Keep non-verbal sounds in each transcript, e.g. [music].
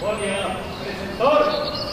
Buenos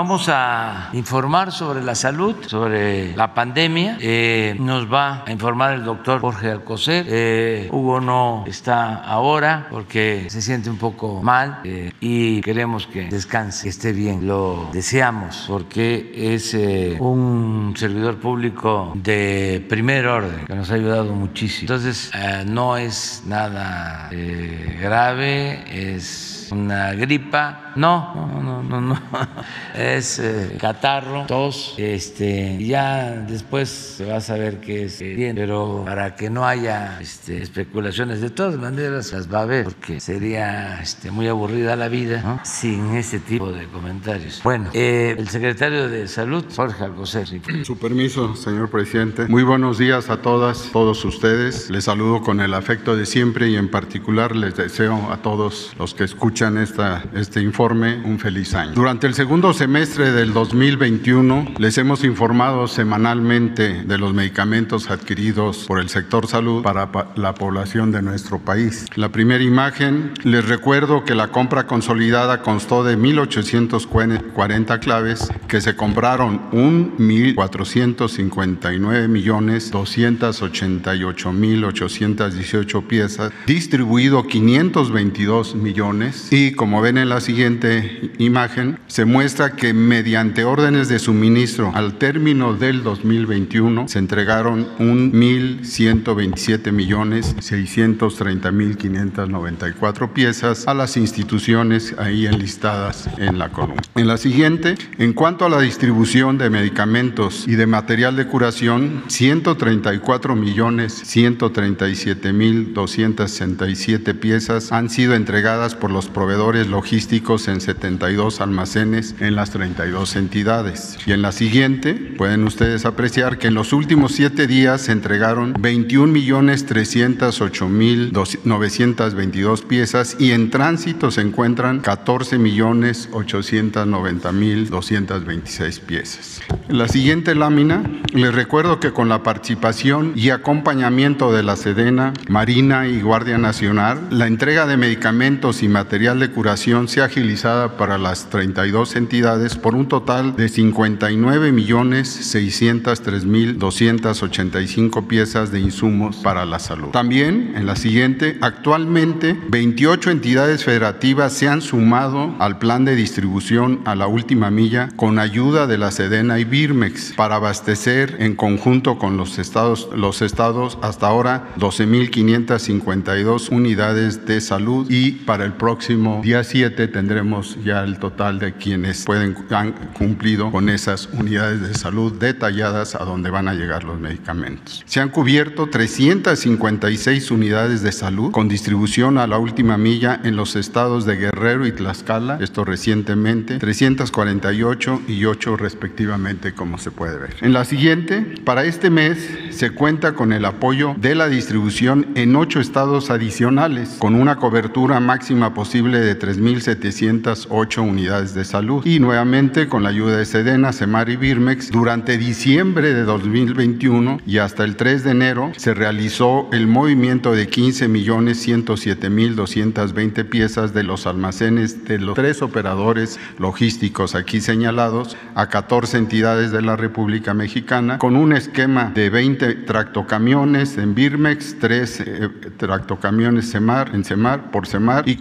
Vamos a informar sobre la salud, sobre la pandemia. Eh, nos va a informar el doctor Jorge Alcocer. Eh, Hugo no está ahora porque se siente un poco mal eh, y queremos que descanse, que esté bien. Lo deseamos porque es eh, un servidor público de primer orden que nos ha ayudado muchísimo. Entonces, eh, no es nada eh, grave, es una gripa. No, no, no, no, no. [laughs] Es eh, catarro, tos. Este, ya después se va a saber que es bien, pero para que no haya este, especulaciones, de todas maneras las va a haber, porque sería este, muy aburrida la vida sin ese tipo de comentarios. Bueno, eh, el secretario de Salud, Jorge Alcocer. Su permiso, señor presidente. Muy buenos días a todas, todos ustedes. Les saludo con el afecto de siempre y en particular les deseo a todos los que escuchan esta, este informe un feliz año. Durante el segundo semestre del 2021 les hemos informado semanalmente de los medicamentos adquiridos por el sector salud para pa- la población de nuestro país. La primera imagen, les recuerdo que la compra consolidada constó de 1.840 claves que se compraron 1.459 millones 288 mil 818 piezas, distribuido 522 millones y como ven en la siguiente imagen, se muestra que mediante órdenes de suministro al término del 2021 se entregaron 1.127 millones 630 mil 594 piezas a las instituciones ahí enlistadas en la columna. En la siguiente, en cuanto a la distribución de medicamentos y de material de curación, 134 millones 137 mil 267 piezas han sido entregadas por los proveedores logísticos en 72 almacenes en las 32 entidades. Y en la siguiente, pueden ustedes apreciar que en los últimos siete días se entregaron 21 millones 308 mil 922 piezas y en tránsito se encuentran 14 millones 890 mil 226 piezas. En la siguiente lámina, les recuerdo que con la participación y acompañamiento de la Sedena, Marina y Guardia Nacional, la entrega de medicamentos y material de curación sea agilizada para las 32 entidades por un total de 59 millones 603 mil 285 piezas de insumos para la salud. También, en la siguiente, actualmente 28 entidades federativas se han sumado al plan de distribución a la última milla con ayuda de la Sedena y Birmex para abastecer en conjunto con los estados, los estados hasta ahora 12.552 unidades de salud y para el próximo día 7 tendremos ya el total de quienes pueden han cumplido con esas unidades de salud detalladas a donde van a llegar los medicamentos. Se han cubierto 356 unidades de salud con distribución a la última milla en los estados de Guerrero y Tlaxcala, esto recientemente, 348 y 8 respectivamente, como se puede ver. En la siguiente, para este mes se cuenta con el apoyo de la distribución en ocho estados adicionales, con una cobertura máxima posible de 3.708 unidades de salud. Y nuevamente con la ayuda de Sedena, Semar y Birmex, durante diciembre de 2021 y hasta el 3 de enero se realizó el movimiento de 15 millones 107 mil 220 piezas de los almacenes de los tres operadores logísticos aquí señalados a 14 entidades de la República Mexicana con un esquema de 20 tractocamiones en Birmex, 3 eh, tractocamiones Semar, en Semar por Semar y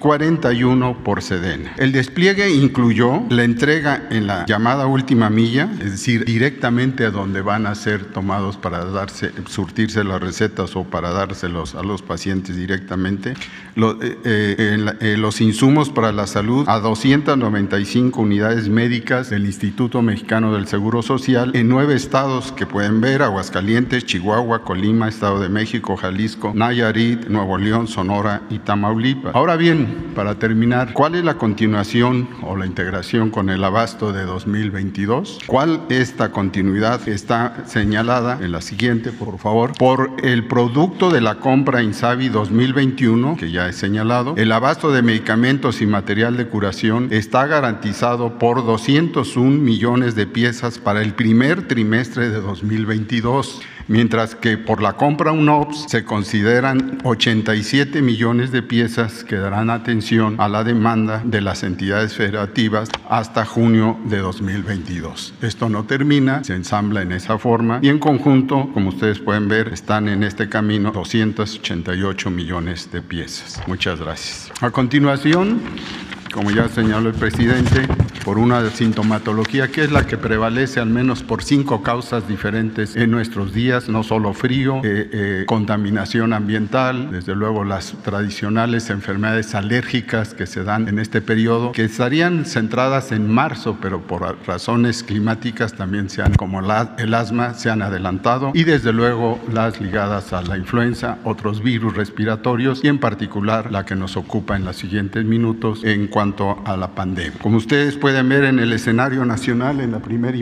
51 por Sedena. El despliegue incluyó la entrega en la llamada última milla, es decir, directamente a donde van a ser tomados para darse, surtirse las recetas o para dárselos a los pacientes directamente, eh, eh, eh, los insumos para la salud a 295 unidades médicas del Instituto Mexicano del Seguro Social en nueve estados que pueden ver, Aguascalientes, Chihuahua, Colima, Estado de México, Jalisco, Nayarit, Nuevo León, Sonora y Tamaulipas. Ahora bien, para terminar, ¿cuál es la continuación o la integración con el abasto de 2022? ¿Cuál esta continuidad está señalada en la siguiente, por favor? Por el producto de la compra Insabi 2021, que ya he señalado, el abasto de medicamentos y material de curación está garantizado por 201 millones de piezas para el primer trimestre de 2022 mientras que por la compra UNOPS se consideran 87 millones de piezas que darán atención a la demanda de las entidades federativas hasta junio de 2022. Esto no termina, se ensambla en esa forma y en conjunto, como ustedes pueden ver, están en este camino 288 millones de piezas. Muchas gracias. A continuación, como ya señaló el presidente, por una sintomatología que es la que prevalece al menos por cinco causas diferentes en nuestros días, no solo frío, eh, eh, contaminación ambiental, desde luego las tradicionales enfermedades alérgicas que se dan en este periodo, que estarían centradas en marzo, pero por razones climáticas también se han, como el asma, se han adelantado, y desde luego las ligadas a la influenza, otros virus respiratorios y en particular la que nos ocupa en los siguientes minutos en cuanto a la pandemia. Como ustedes pueden ver en el escenario nacional, en la primera eh,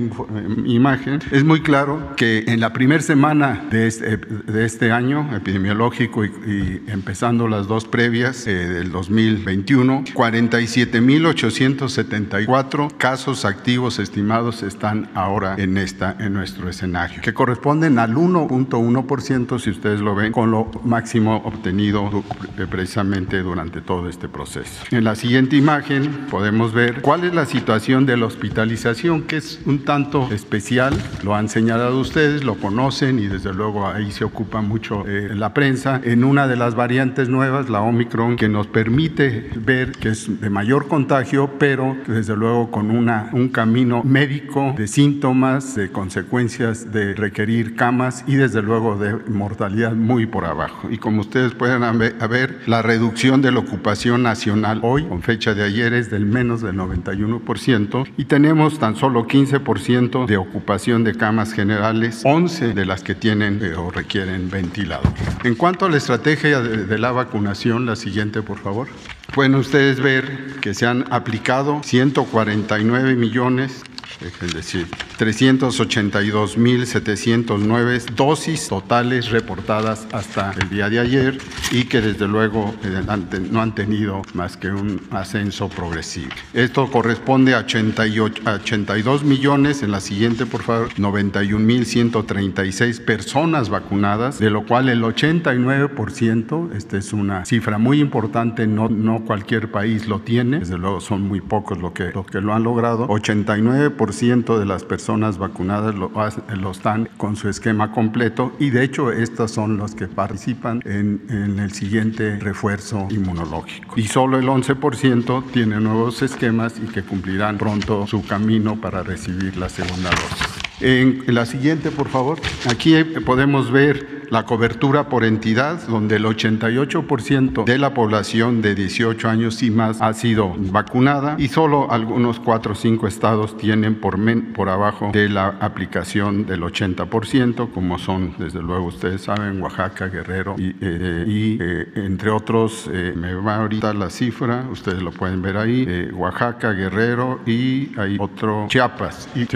imagen, es muy claro que en la primera semana de este, de este año epidemiológico y, empezando las dos previas eh, del 2021, 47.874 casos activos estimados están ahora en, esta, en nuestro escenario, que corresponden al 1.1% si ustedes lo ven, con lo máximo obtenido eh, precisamente durante todo este proceso. En la siguiente imagen, imagen podemos ver cuál es la situación de la hospitalización, que es un tanto especial. Lo han señalado ustedes, lo conocen y desde luego ahí se ocupa mucho eh, la prensa. En una de las variantes nuevas, la Omicron, que nos permite ver que es de mayor contagio, pero desde luego con una, un camino médico de síntomas, de consecuencias de requerir camas y desde luego de mortalidad muy por abajo. Y como ustedes pueden ver, la reducción de la ocupación nacional hoy, con fecha de ayer es del menos del 91% y tenemos tan solo 15% de ocupación de camas generales, 11 de las que tienen o requieren ventilador. En cuanto a la estrategia de la vacunación, la siguiente por favor. Pueden ustedes ver que se han aplicado 149 millones es decir, 382.709 dosis totales reportadas hasta el día de ayer y que desde luego eh, no han tenido más que un ascenso progresivo. Esto corresponde a 82 millones, en la siguiente por favor, 91.136 personas vacunadas, de lo cual el 89%, esta es una cifra muy importante, no, cualquier país lo tiene, desde luego son muy pocos los que, los que lo han logrado, 89% de las personas vacunadas lo, lo, están con su esquema completo y de hecho estas son las que participan en, en el siguiente refuerzo inmunológico. Y solo el 11% tiene nuevos esquemas y que cumplirán pronto su camino para recibir la segunda dosis. En la siguiente, por favor. Aquí podemos ver la cobertura por entidad, donde el 88% de la población de 18 años y más ha sido vacunada y solo algunos 4 o 5 estados tienen por, por abajo de la aplicación del 80%, como son, desde luego ustedes saben, Oaxaca, Guerrero y, eh, eh, entre otros, eh, me va ahorita la cifra, ustedes lo pueden ver ahí, Oaxaca, Guerrero y hay otro Chiapas. Y,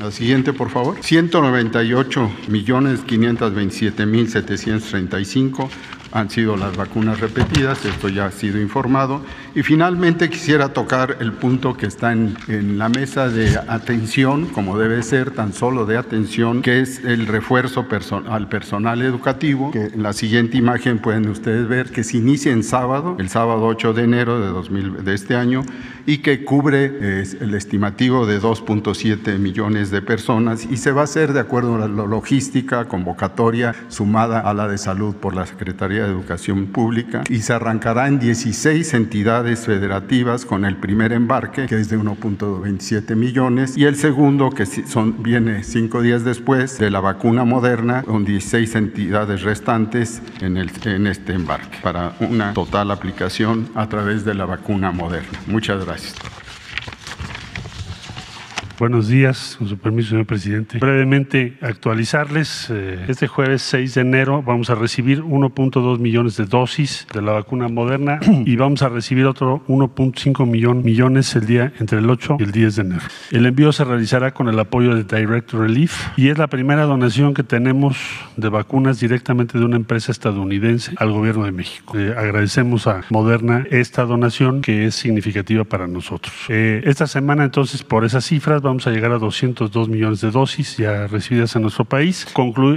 la siguiente, por favor. 198 millones 527 1735 han sido las vacunas repetidas, esto ya ha sido informado. Y finalmente quisiera tocar el punto que está en, la mesa de atención, como debe ser, tan solo de atención, que es el refuerzo al personal educativo, que en la siguiente imagen pueden ustedes ver que se inicia en sábado, el sábado 8 de enero de, 2000, de este año, y que cubre el estimativo de 2.7 millones de personas y se va a hacer de acuerdo a la logística convocatoria sumada a la de salud por la Secretaría Secretaría de Educación Pública y se arrancará en 16 entidades federativas con el primer embarque, que es de 1.27 millones, y el segundo, que son, viene cinco días después, de la vacuna moderna, con 16 entidades restantes en, el, en este embarque, para una total aplicación a través de la vacuna moderna. Muchas gracias. Buenos días, con su permiso, señor presidente. Brevemente actualizarles, eh, este jueves 6 de enero vamos a recibir 1.2 millones de dosis de la vacuna moderna [clears throat] y vamos a recibir otro 1.5 millones el día entre el 8 y el 10 de enero. El envío se realizará con el apoyo de Direct Relief y es la primera donación que tenemos de vacunas directamente de una empresa estadounidense al gobierno de México. Eh, agradecemos a Moderna esta donación que es significativa para nosotros. Eh, esta semana entonces por esas cifras vamos a llegar a 202 millones de dosis ya recibidas en nuestro país.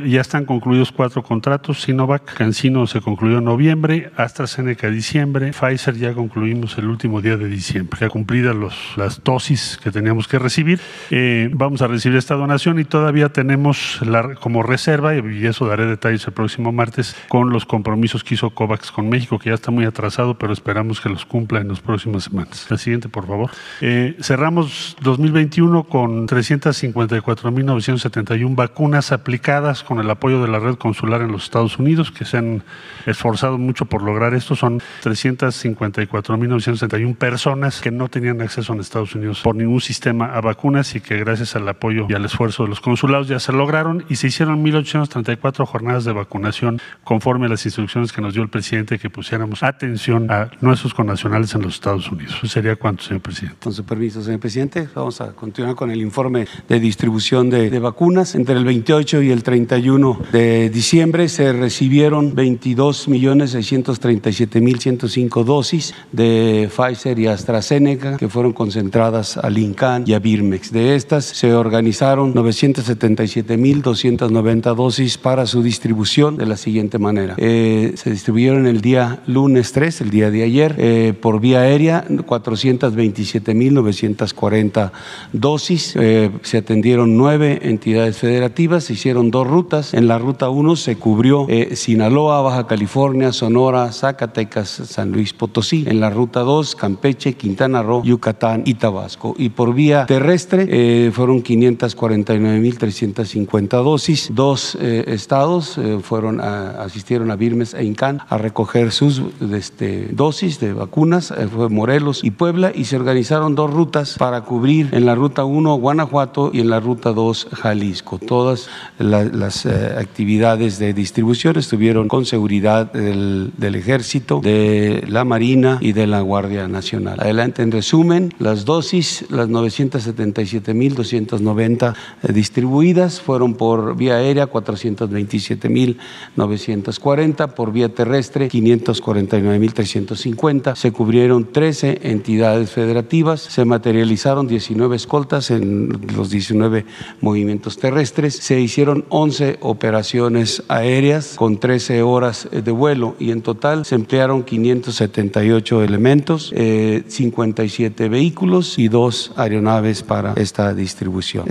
ya están concluidos cuatro contratos. Sinovac, Cancino se concluyó en noviembre, AstraZeneca diciembre, Pfizer ya concluimos el último día de diciembre. Ya cumplidas los, las dosis que teníamos que recibir, eh, vamos a recibir esta donación y todavía tenemos como reserva, y eso daré detalles el próximo martes, con los compromisos que hizo COVAX con México, que ya está muy atrasado, pero esperamos que los cumpla en las próximas semanas. La siguiente, por favor. Eh, cerramos 2021 con 354.971 vacunas aplicadas con el apoyo de la red consular en los Estados Unidos, que se han esforzado mucho por lograr esto. Son 354.971 personas que no tenían acceso en Estados Unidos por ningún sistema a vacunas y que gracias al apoyo y al esfuerzo de los consulados ya se lograron y se hicieron 1.834 jornadas de vacunación conforme a las instrucciones que nos dio el presidente que pusiéramos atención a nuestros connacionales en los Estados Unidos. ¿Eso sería cuánto, señor presidente? Con su permiso, señor presidente, vamos a continuar con el informe de distribución de, vacunas. Entre el 28 y el 31 de diciembre se recibieron 22.637.105 dosis de Pfizer y AstraZeneca que fueron concentradas al INCAN y a Birmex. De estas se organizaron 977.290 dosis para su distribución de la siguiente manera. Eh, se distribuyeron el día lunes 3, el día de ayer, eh, por vía aérea 427.940 dosis eh, se atendieron nueve entidades federativas, se hicieron dos rutas. En la ruta 1 se cubrió eh, Sinaloa, Baja California, Sonora, Zacatecas, San Luis Potosí. En la ruta 2, Campeche, Quintana Roo, Yucatán y Tabasco. Y por vía terrestre eh, fueron 549.350 dosis. Dos estados fueron asistieron a Birmes e Incán a recoger sus este, dosis de vacunas. fue Morelos y Puebla y se organizaron dos rutas para cubrir en la ruta 1 Guanajuato y en la ruta 2 Jalisco. Todas las eh, actividades de distribución estuvieron con seguridad del, ejército, de la Marina y de la Guardia Nacional. Adelante, en resumen, las dosis, las 977.290 eh, distribuidas fueron por vía aérea 427.940, por vía terrestre 549.350. Se cubrieron 13 entidades federativas, se materializaron 19 escoltas en los 19 movimientos terrestres. Se hicieron 11 operaciones aéreas con 13 horas de vuelo y en total se emplearon 578 elementos, 57 eh, vehículos y dos aeronaves para esta distribución.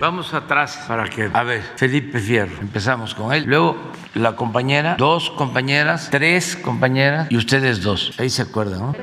Vamos atrás para que, a ver, Felipe Fierro, empezamos con él. Luego la compañera, dos compañeras, tres compañeras y ustedes dos. Ahí se acuerdan, ¿no?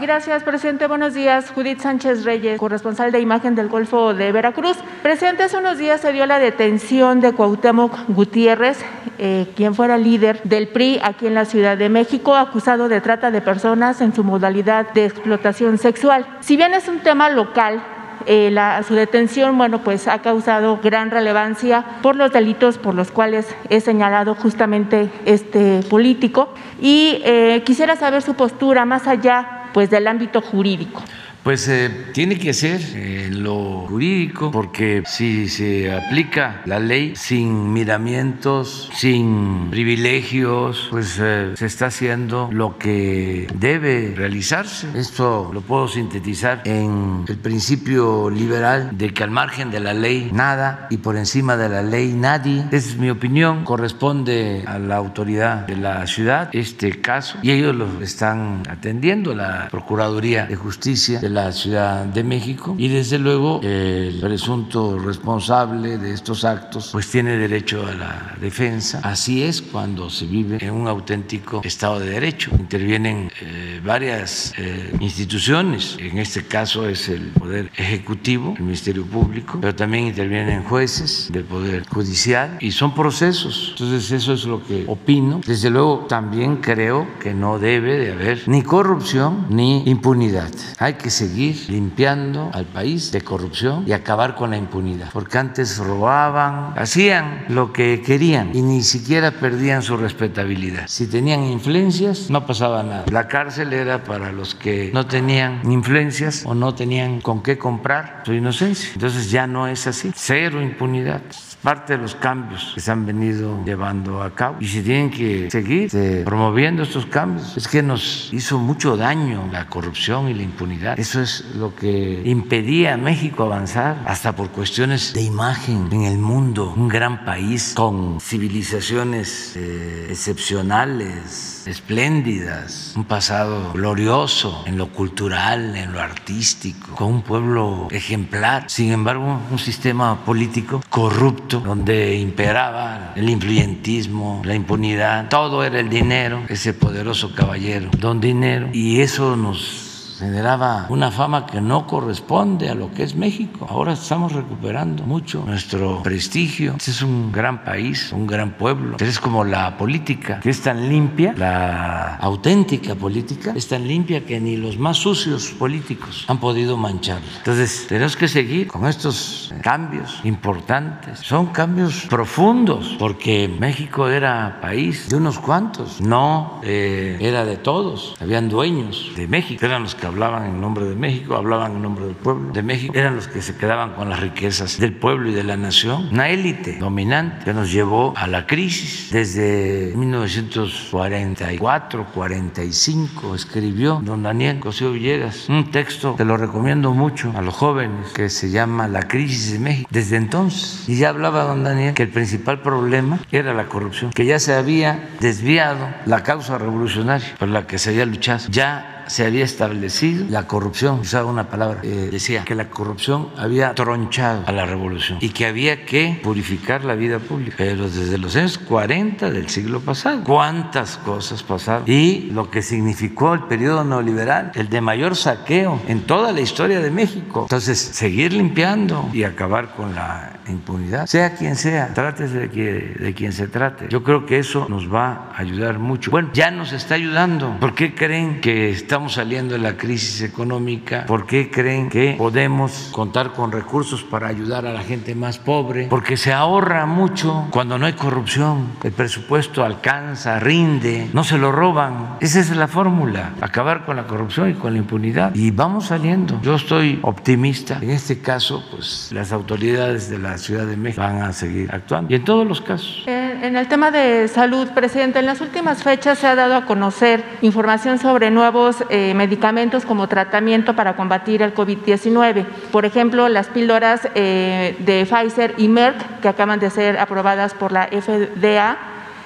Gracias, presidente. Buenos días. Judith Sánchez Reyes, corresponsal de imagen del Golfo de Veracruz. Presidente, hace unos días se dio la detención de Cuauhtémoc Gutiérrez, eh, quien fuera líder del PRI aquí en la Ciudad de México, acusado de trata de personas en su modalidad de explotación sexual. Si bien es un tema local, eh, su detención, bueno, pues ha causado gran relevancia por los delitos por los cuales es señalado justamente este político. Y eh, quisiera saber su postura más allá pues del ámbito jurídico. Pues eh, tiene que ser en lo jurídico, porque si se aplica la ley sin miramientos, sin privilegios, pues eh, se está haciendo lo que debe realizarse. Esto lo puedo sintetizar en el principio liberal de que al margen de la ley nada y por encima de la ley nadie. Es mi opinión. Corresponde a la autoridad de la ciudad este caso y ellos lo están atendiendo, la Procuraduría de Justicia la Ciudad de México y desde luego el presunto responsable de estos actos pues tiene derecho a la defensa. Así es cuando se vive en un auténtico Estado de Derecho. Intervienen eh, varias eh, instituciones, en este caso es el Poder Ejecutivo, el Ministerio Público, pero también intervienen jueces del Poder Judicial y son procesos. Entonces eso es lo que opino. Desde luego también creo que no debe de haber ni corrupción ni impunidad. Hay que seguir limpiando al país de corrupción y acabar con la impunidad, porque antes robaban, hacían lo que querían y ni siquiera perdían su respetabilidad. Si tenían influencias, no pasaba nada. La cárcel era para los que no tenían influencias o no tenían con qué comprar su inocencia. Entonces ya no es así. Cero impunidad parte de los cambios que se han venido llevando a cabo y se tienen que seguir este, promoviendo estos cambios. Es que nos hizo mucho daño la corrupción y la impunidad. Eso es lo que impedía a México avanzar, hasta por cuestiones de imagen en el mundo. Un gran país con civilizaciones eh, excepcionales espléndidas, un pasado glorioso en lo cultural, en lo artístico, con un pueblo ejemplar. Sin embargo, un sistema político corrupto donde imperaba el influyentismo, la impunidad, todo era el dinero, ese poderoso caballero, don dinero, y eso nos generaba una fama que no corresponde a lo que es México. Ahora estamos recuperando mucho nuestro prestigio. Este es un gran país, un gran pueblo. Es como la política, que es tan limpia, la auténtica política, es tan limpia que ni los más sucios políticos han podido mancharla. Entonces, tenemos que seguir con estos cambios importantes. Son cambios profundos, porque México era país de unos cuantos, no eh, era de todos. Habían dueños de México, eran los que hablaban en nombre de México, hablaban en nombre del pueblo de México, eran los que se quedaban con las riquezas del pueblo y de la nación. Una élite dominante que nos llevó a la crisis. Desde 1944, 45 escribió don Daniel Cosío Villegas un texto que lo recomiendo mucho a los jóvenes que se llama La crisis de México. Desde entonces, y ya hablaba don Daniel que el principal problema era la corrupción, que ya se había desviado la causa revolucionaria por la que se había luchado. Ya se había establecido la corrupción, usaba una palabra, eh, decía que la corrupción había tronchado a la revolución y que había que purificar la vida pública. Pero desde los años 40 del siglo pasado, ¿cuántas cosas pasaron? Y lo que significó el periodo neoliberal, el de mayor saqueo en toda la historia de México. Entonces, seguir limpiando y acabar con la impunidad, sea quien sea, trátese de, que, de quien se trate. Yo creo que eso nos va a ayudar mucho. Bueno, ya nos está ayudando. ¿Por qué creen que estamos saliendo de la crisis económica? ¿Por qué creen que podemos contar con recursos para ayudar a la gente más pobre? Porque se ahorra mucho cuando no hay corrupción. El presupuesto alcanza, rinde, no se lo roban. Esa es la fórmula, acabar con la corrupción y con la impunidad. Y vamos saliendo. Yo estoy optimista. En este caso, pues las autoridades de la Ciudad de México van a seguir actuando. Y en todos los casos. En el tema de salud, presidente, en las últimas fechas se ha dado a conocer información sobre nuevos eh, medicamentos como tratamiento para combatir el COVID-19. Por ejemplo, las píldoras eh, de Pfizer y Merck, que acaban de ser aprobadas por la FDA.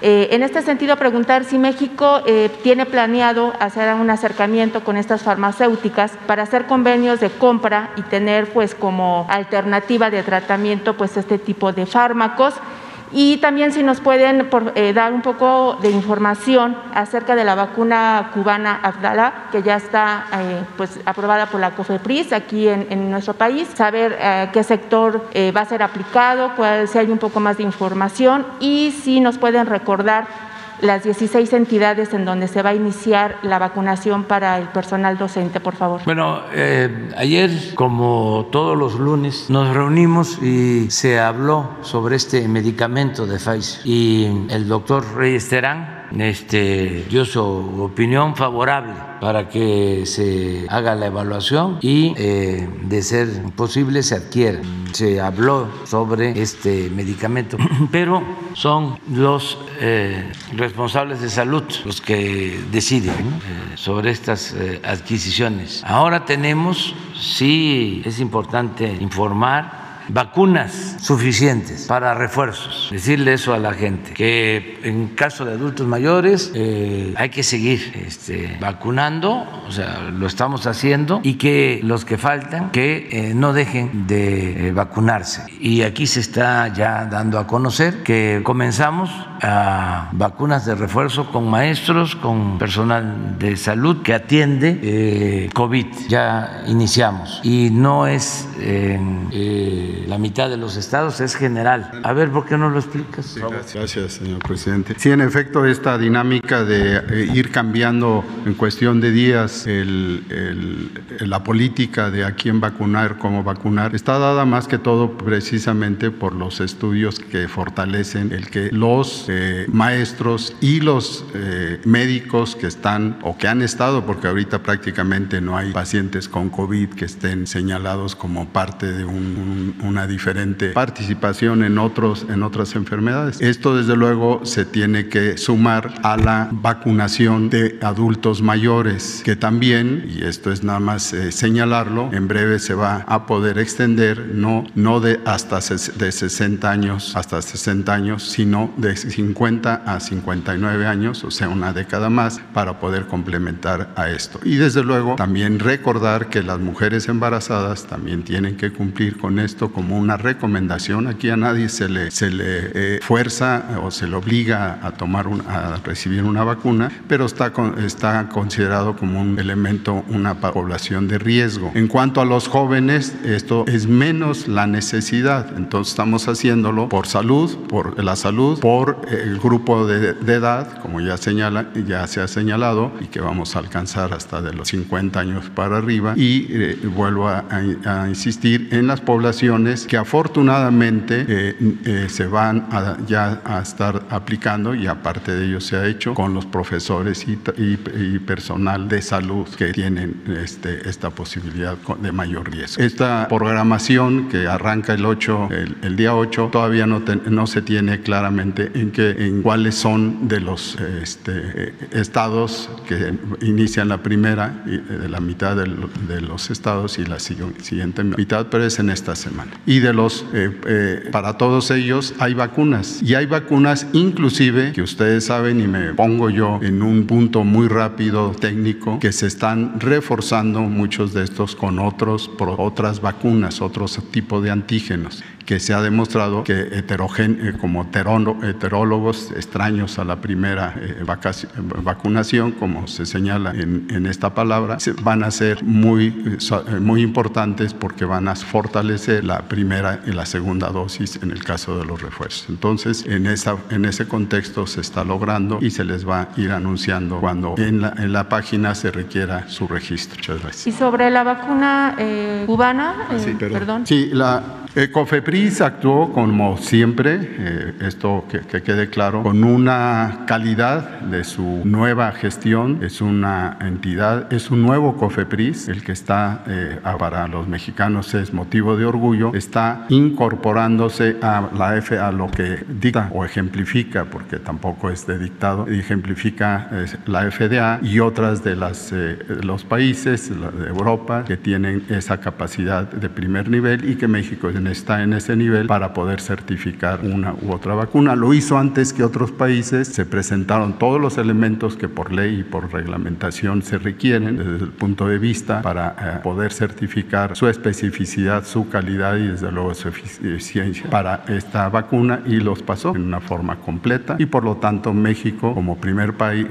Eh, en este sentido, preguntar si México tiene planeado hacer un acercamiento con estas farmacéuticas para hacer convenios de compra y tener, pues, como alternativa de tratamiento, pues, este tipo de fármacos. Y también si nos pueden eh, dar un poco de información acerca de la vacuna cubana Abdala, que ya está eh, pues, aprobada por la COFEPRIS aquí en, nuestro país, saber eh, qué sector va a ser aplicado, cuál, si hay un poco más de información. Y si nos pueden recordar las 16 entidades en donde se va a iniciar la vacunación para el personal docente, por favor. Bueno, eh, ayer, como todos los lunes, nos reunimos y se habló sobre este medicamento de Pfizer. Y el doctor Reyes Terán este, dio su opinión favorable para que se haga la evaluación y, eh, de ser posible, se adquiera. Se habló sobre este medicamento, [clears throat] pero son los eh, responsables de salud los que deciden eh, sobre estas adquisiciones. Ahora tenemos, sí es importante informar, vacunas suficientes para refuerzos. Decirle eso a la gente, que en caso de adultos mayores eh, hay que seguir este, vacunando, o sea, lo estamos haciendo, y que los que faltan, que eh, no dejen de eh, vacunarse. Y aquí se está ya dando a conocer que comenzamos a vacunas de refuerzo con maestros, con personal de salud que atiende COVID. Ya iniciamos. Y no es la mitad de los estados, es general. A ver, ¿por qué no lo explicas? Sí, gracias, señor presidente. Sí, en efecto, esta dinámica de eh, ir cambiando en cuestión de días el, la política de a quién vacunar, cómo vacunar, está dada más que todo precisamente por los estudios que fortalecen el que los eh, maestros y los eh, médicos que están o que han estado, porque ahorita prácticamente no hay pacientes con COVID que estén señalados como parte de un, una diferente participación en, otros, en otras enfermedades. Esto desde luego se tiene que sumar a la vacunación de adultos mayores, que también, y esto es nada más eh, señalarlo, en breve se va a poder extender, no, no de hasta de 60 años hasta 60 años, sino de 50 a 59 años, o sea, una década más, para poder complementar a esto. Y desde luego también recordar que las mujeres embarazadas también tienen que cumplir con esto como una recomendación. Aquí a nadie se le, se le eh, fuerza o se le obliga a tomar un, a recibir una vacuna, pero está, con, está considerado como un elemento, una población de riesgo. En cuanto a los jóvenes, esto es menos la necesidad. Entonces estamos haciéndolo por salud, por la salud, por el grupo de, edad, como ya, señala, ya se ha señalado, y que vamos a alcanzar hasta de los 50 años para arriba. Y eh, vuelvo a, a, insistir en las poblaciones que afortunadamente eh, eh, se van ya a estar aplicando, y aparte de ello se ha hecho con los profesores y, personal de salud que tienen este, esta posibilidad de mayor riesgo. Esta programación que arranca el 8, el, día 8, todavía no, se tiene claramente en, que, en cuáles son de los este, estados que inician la primera, de la mitad de los estados y la siguiente mitad, pero es en esta semana. Y de los, eh, eh, para todos ellos hay vacunas. Y hay vacunas inclusive, que ustedes saben, y me pongo yo en un punto muy rápido técnico, que se están reforzando muchos de estos con otros, otras vacunas, otros tipos de antígenos que se ha demostrado que eh, como heterólogos extraños a la primera eh, vacunación, como se señala en, en, esta palabra, van a ser muy, eh, muy importantes porque van a fortalecer la primera y la segunda dosis en el caso de los refuerzos. Entonces, en, esa, en ese contexto se está logrando y se les va a ir anunciando cuando en la, en la página se requiera su registro. Muchas gracias. Y sobre la vacuna eh, cubana, ah, sí, perdón. perdón. Sí, la eh, Actuó como siempre, eh, esto que, que, quede claro, con una calidad de su nueva gestión, es una entidad, es un nuevo COFEPRIS, el que está eh, para los mexicanos es motivo de orgullo, está incorporándose a la F, lo que dicta o ejemplifica, porque tampoco es de dictado, ejemplifica la FDA y otras de las, los países de Europa que tienen esa capacidad de primer nivel y que México es está en ese nivel para poder certificar una u otra vacuna. Lo hizo antes que otros países, se presentaron todos los elementos que por ley y por reglamentación se requieren desde el punto de vista para eh, poder certificar su especificidad, su calidad y desde luego su eficiencia para esta vacuna y los pasó en una forma completa y por lo tanto México como primer país,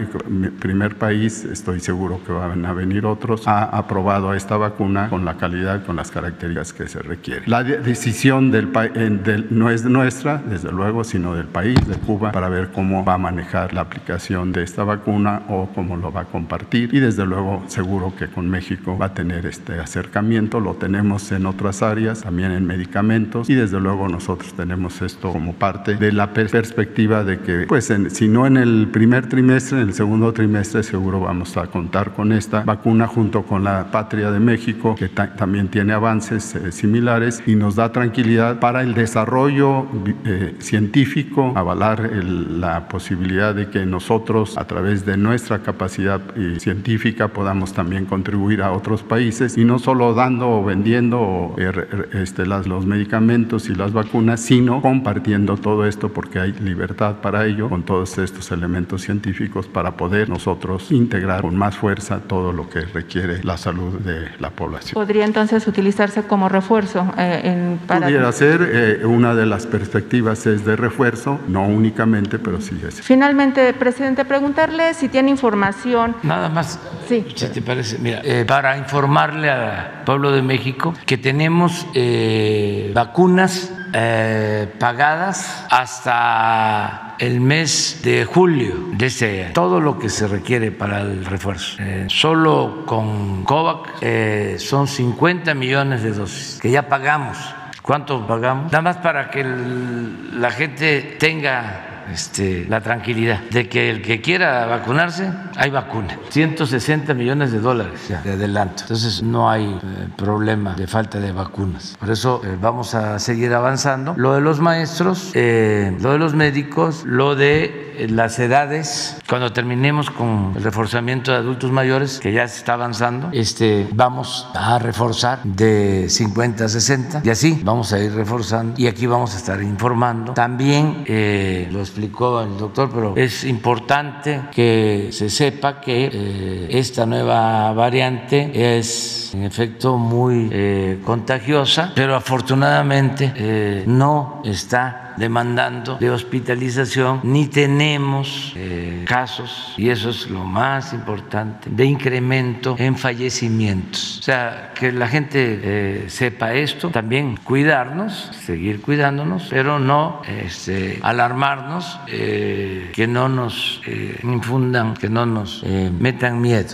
primer país estoy seguro que van a venir otros, ha aprobado esta vacuna con la calidad, con las características que se requieren. La decisión del, del, no es nuestra, desde luego, sino del país, de Cuba, para ver cómo va a manejar la aplicación de esta vacuna o cómo lo va a compartir. Y desde luego, seguro que con México va a tener este acercamiento. Lo tenemos en otras áreas, también en medicamentos. Y desde luego nosotros tenemos esto como parte de la perspectiva de que, pues, en, si no en el primer trimestre, en el segundo trimestre, seguro vamos a contar con esta vacuna junto con la Patria de México, que ta también tiene avances eh, similares y nos da tranquilidad para el desarrollo eh, científico, avalar la posibilidad de que nosotros, a través de nuestra capacidad eh, científica, podamos también contribuir a otros países y no solo dando o vendiendo eh, este, las, los medicamentos y las vacunas, sino compartiendo todo esto porque hay libertad para ello con todos estos elementos científicos para poder nosotros integrar con más fuerza todo lo que requiere la salud de la población. ¿Podría entonces utilizarse como refuerzo? En, para... Pudiera ser, eh, una de las perspectivas es de refuerzo, no únicamente, pero sí es. Finalmente, presidente, preguntarle si tiene información. Nada más, sí. si te parece, mira, eh, para informarle al pueblo de México que tenemos vacunas pagadas hasta el mes de julio de este año. Todo lo que se requiere para el refuerzo. solo con COVAC son 50 millones de dosis que ya pagamos. ¿Cuánto pagamos? Nada más para que la gente tenga este, la tranquilidad de que el que quiera vacunarse, hay vacuna. 160 millones de dólares de adelanto. Entonces no hay eh, problema de falta de vacunas. Por eso eh, vamos a seguir avanzando. Lo de los maestros, eh, lo de los médicos, lo de las edades, cuando terminemos con el reforzamiento de adultos mayores, que ya se está avanzando, este, vamos a reforzar de 50 a 60 y así vamos a ir reforzando y aquí vamos a estar informando. También los explicó el doctor, pero es importante que se sepa que eh, esta nueva variante es en efecto muy eh, contagiosa, pero afortunadamente eh, no está demandando de hospitalización, ni tenemos eh, casos, y eso es lo más importante, de incremento en fallecimientos. O sea, que la gente eh, sepa esto, también cuidarnos, seguir cuidándonos, pero no este, alarmarnos, eh, que no nos infundan, que no nos metan miedo.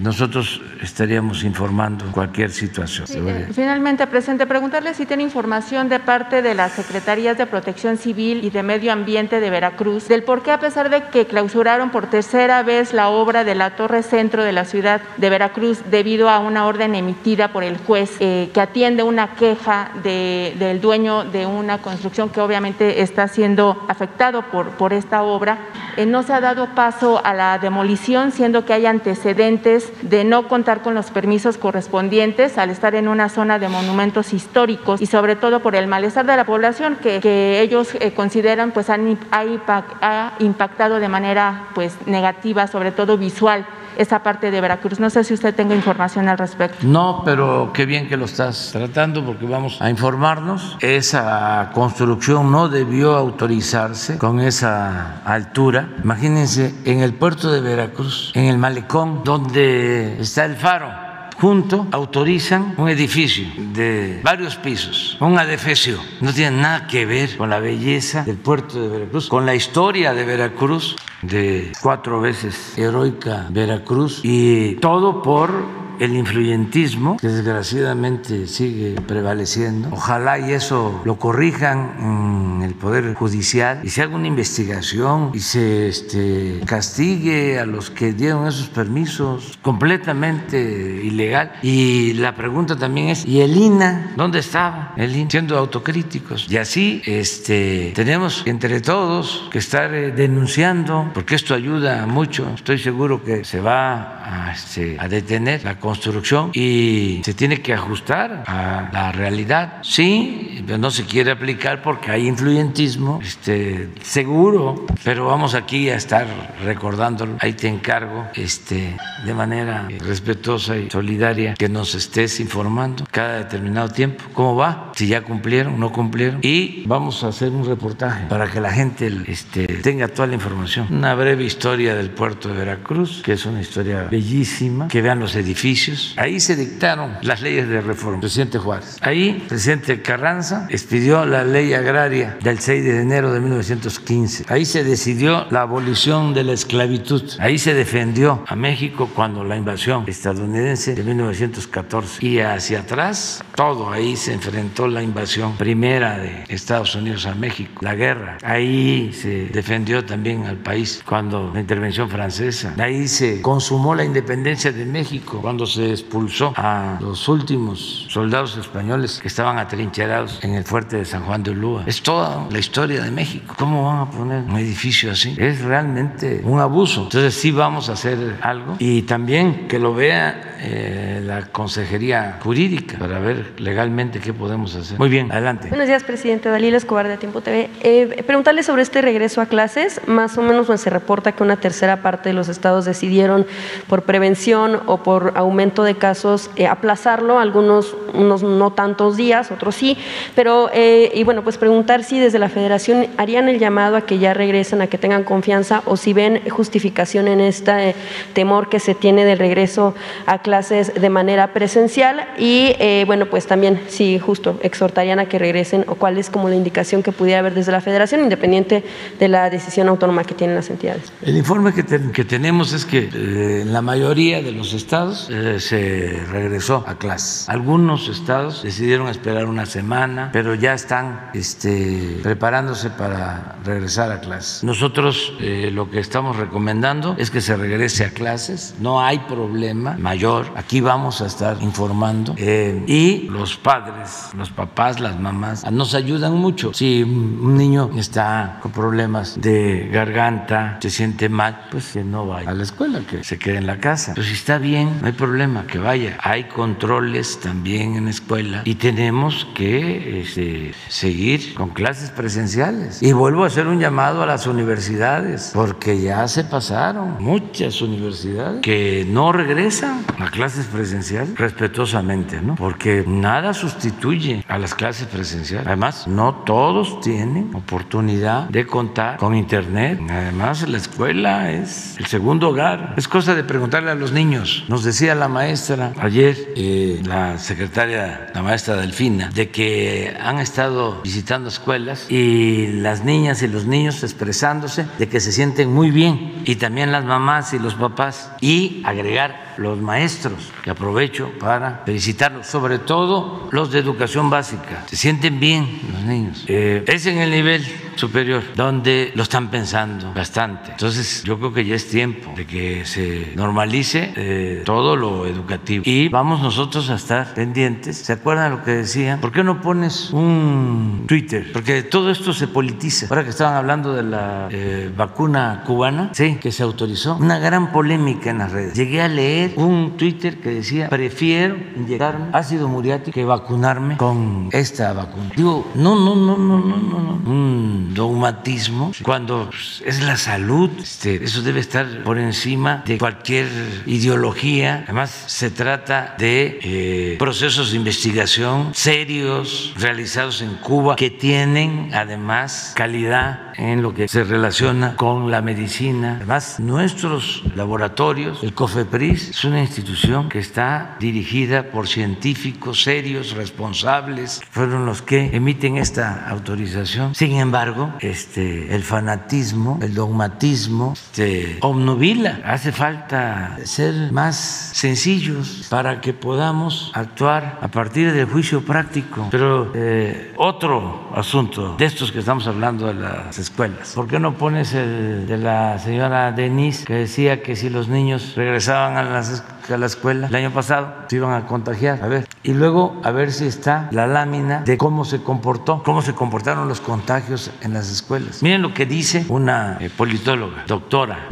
nosotros estaríamos informando cualquier situación. finalmente, presidente, preguntarle si tiene información de parte de las secretarías de protección Civil y de Medio Ambiente de Veracruz del por qué a pesar de que clausuraron por tercera vez la obra de la Torre Centro de la ciudad de Veracruz debido a una orden emitida por el juez eh, que atiende una queja del dueño de una construcción que obviamente está siendo afectado por, por esta obra, eh, no se ha dado paso a la demolición, siendo que hay antecedentes de no contar con los permisos correspondientes al estar en una zona de monumentos históricos y sobre todo por el malestar de la población que, que ellos eh, consideran pues han, ha impactado de manera pues negativa, sobre todo visual, esa parte de Veracruz. No sé si usted tenga información al respecto. No, pero qué bien que lo estás tratando porque vamos a informarnos. Esa construcción no debió autorizarse con esa altura. Imagínense en el puerto de Veracruz, en el malecón donde está el faro junto autorizan un edificio de varios pisos, un adefesio. No tiene nada que ver con la belleza del puerto de Veracruz, con la historia de Veracruz, de cuatro veces heroica Veracruz, y todo por el influyentismo que desgraciadamente sigue prevaleciendo. Ojalá y eso lo corrijan en el Poder Judicial y se haga una investigación y se este, castigue a los que dieron esos permisos completamente ilegal. Y la pregunta también es, ¿y el INA? ¿Dónde estaba el INA? Siendo autocríticos. Y así este, tenemos entre todos que estar eh, denunciando, porque esto ayuda mucho. Estoy seguro que se va a, este, a detener la construcción y se tiene que ajustar a la realidad. Sí, no se quiere aplicar porque hay influyentismo, este, seguro, pero vamos aquí a estar recordándolo. Ahí te encargo este, de manera respetuosa y solidaria que nos estés informando cada determinado tiempo cómo va, si ya cumplieron, no cumplieron. Y vamos a hacer un reportaje para que la gente este, tenga toda la información. Una breve historia del puerto de Veracruz, que es una historia bellísima, que vean los edificios Ahí se dictaron las leyes de reforma, presidente Juárez. Ahí, presidente Carranza expidió la ley agraria del 6 de enero de 1915. Ahí se decidió la abolición de la esclavitud. Ahí se defendió a México cuando la invasión estadounidense de 1914. Y hacia atrás, todo ahí se enfrentó la invasión primera de Estados Unidos a México, la guerra. Ahí se defendió también al país cuando la intervención francesa. Ahí se consumó la independencia de México cuando se expulsó a los últimos soldados españoles que estaban atrincherados en el fuerte de San Juan de Ulúa. Es toda la historia de México. ¿Cómo van a poner un edificio así? Es realmente un abuso. Entonces sí vamos a hacer algo y también que lo vea eh, la Consejería Jurídica para ver legalmente qué podemos hacer. Muy bien, adelante. Buenos días, presidente. Dalila Escobar de Tiempo TV. Eh, preguntarle sobre este regreso a clases. Más o menos se reporta que una tercera parte de los estados decidieron por prevención o por aumento de casos eh, aplazarlo, algunos unos no tantos días, otros sí. Pero, eh, y bueno, pues preguntar si desde la federación harían el llamado a que ya regresen, a que tengan confianza o si ven justificación en este temor que se tiene del regreso a clases de manera presencial y bueno, pues también si justo exhortarían a que regresen o cuál es como la indicación que pudiera haber desde la federación, independiente de la decisión autónoma que tienen las entidades. El informe que, que tenemos es que eh, en la mayoría de los estados eh, se regresó a clases. Algunos estados decidieron esperar una semana, pero ya están este, preparándose para regresar a clases. Nosotros eh, lo que estamos recomendando es que se regrese a clases, no hay problema mayor, aquí vamos a estar informando y los padres, los papás, las mamás nos ayudan mucho. Si un niño está con problemas de garganta, se siente mal, pues que no vaya a la escuela, que se quede en la casa. Pero si está bien, no hay problema, que vaya. Hay controles también en la escuela y tenemos que este, seguir con clases presenciales. Y vuelvo a hacer un llamado a las universidades, porque ya se pasaron muchas universidades que no regresan a clases presenciales respetuosamente, ¿no? Porque nada sustituye a las clases presenciales. Además, no todos tienen oportunidad de contar con internet. Además, la escuela es el segundo hogar. Es cosa de preguntarle a los niños. Nos decía la maestra ayer, eh, la secretaria, la maestra Delfina, de que han estado visitando escuelas y las niñas y los niños expresándose de que se sienten muy bien y también las mamás y los papás y agregar los maestros, que aprovecho para felicitarlos, sobre todo los de educación básica. Se sienten bien los niños. Eh, es en el nivel superior donde lo están pensando bastante. Entonces yo creo que ya es tiempo de que se normalice eh, todo lo educativo. Y vamos nosotros a estar pendientes. ¿Se acuerdan lo que decían? ¿Por qué no pones un Twitter? Porque todo esto se politiza. Ahora que estaban hablando de la eh, vacuna cubana, sí, que se autorizó. Una gran polémica en las redes. Llegué a leer un Twitter que decía, prefiero inyectarme ácido muriático que vacunarme con esta vacuna. Digo, no, no, no, no, no, no, no. Un dogmatismo cuando es la salud. Este, eso debe estar por encima de cualquier ideología. Además, se trata de eh, procesos de investigación serios realizados en Cuba que tienen además calidad en lo que se relaciona con la medicina. Además, nuestros laboratorios, el COFEPRIS, es una institución que está dirigida por científicos serios, responsables, fueron los que emiten esta autorización. Sin embargo, este, el fanatismo, el dogmatismo, se obnubila. Hace falta ser más sencillos para que podamos actuar a partir del juicio práctico. Pero eh, otro asunto de estos que estamos hablando de las escuelas. ¿Por qué no pones el de la señora Denise que decía que si los niños regresaban a las a la escuela el año pasado, se iban a contagiar. A ver, y luego a ver si está la lámina de cómo se comportó, cómo se comportaron los contagios en las escuelas. Miren lo que dice una eh, politóloga, doctora,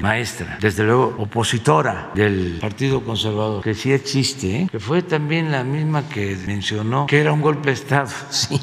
maestra, desde luego opositora del Partido Conservador, que sí existe, ¿eh? que fue también la misma que mencionó que era un golpe de Estado, [laughs] sí,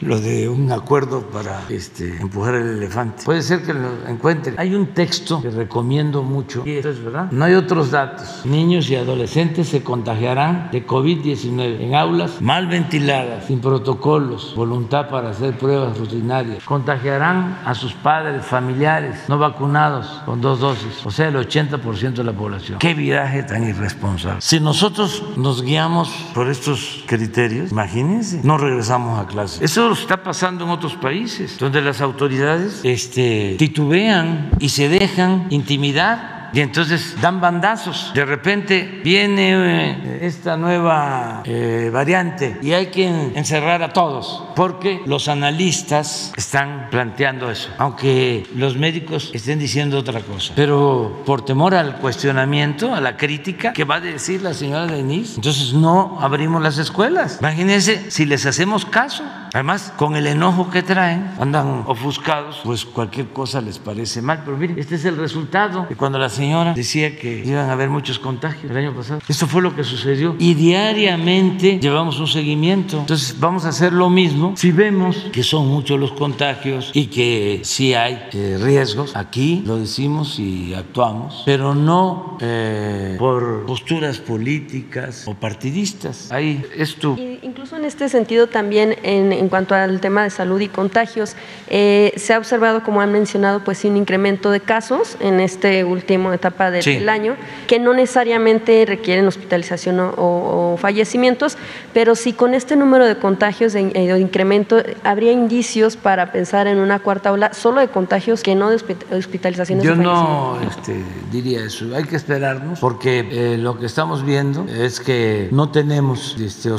lo de un acuerdo para este, empujar el elefante. Puede ser que lo encuentren. Hay un texto que recomiendo mucho, y esto es verdad, no hay otros datos niños y adolescentes se contagiarán de COVID-19 en aulas mal ventiladas, sin protocolos, voluntad para hacer pruebas rutinarias. Contagiarán a sus padres, familiares no vacunados con dos dosis, o sea, el 80% de la población. Qué viaje tan irresponsable. Si nosotros nos guiamos por estos criterios, imagínense, no regresamos a clase. Eso está pasando en otros países, donde las autoridades este, titubean y se dejan intimidar y entonces dan bandazos. De repente viene eh, esta nueva eh, variante y hay que encerrar a todos porque los analistas están planteando eso, aunque los médicos estén diciendo otra cosa. Pero por temor al cuestionamiento, a la crítica que va a decir la señora Denise, entonces no abrimos las escuelas. Imagínense si les hacemos caso. Además, con el enojo que traen, andan ofuscados, pues cualquier cosa les parece mal. Pero miren, este es el resultado de cuando la señora decía que iban a haber muchos contagios el año pasado. Esto fue lo que sucedió. Y diariamente llevamos un seguimiento. Entonces, vamos a hacer lo mismo si vemos que son muchos los contagios y que sí hay eh, riesgos. Aquí lo decimos y actuamos, pero no eh, por posturas políticas o partidistas. Ahí es tu. Incluso en este sentido también en, en cuanto al tema de salud y contagios, eh, se ha observado, como han mencionado, pues un incremento de casos en esta última etapa del, Sí. año, que no necesariamente requieren hospitalización o, o fallecimientos, pero sí con este número de contagios de, eh, de incremento, habría indicios para pensar en una cuarta ola solo de contagios que no de hospi- hospitalizaciones Yo no este, diría eso. Hay que esperarnos porque eh, lo que estamos viendo es que no tenemos este,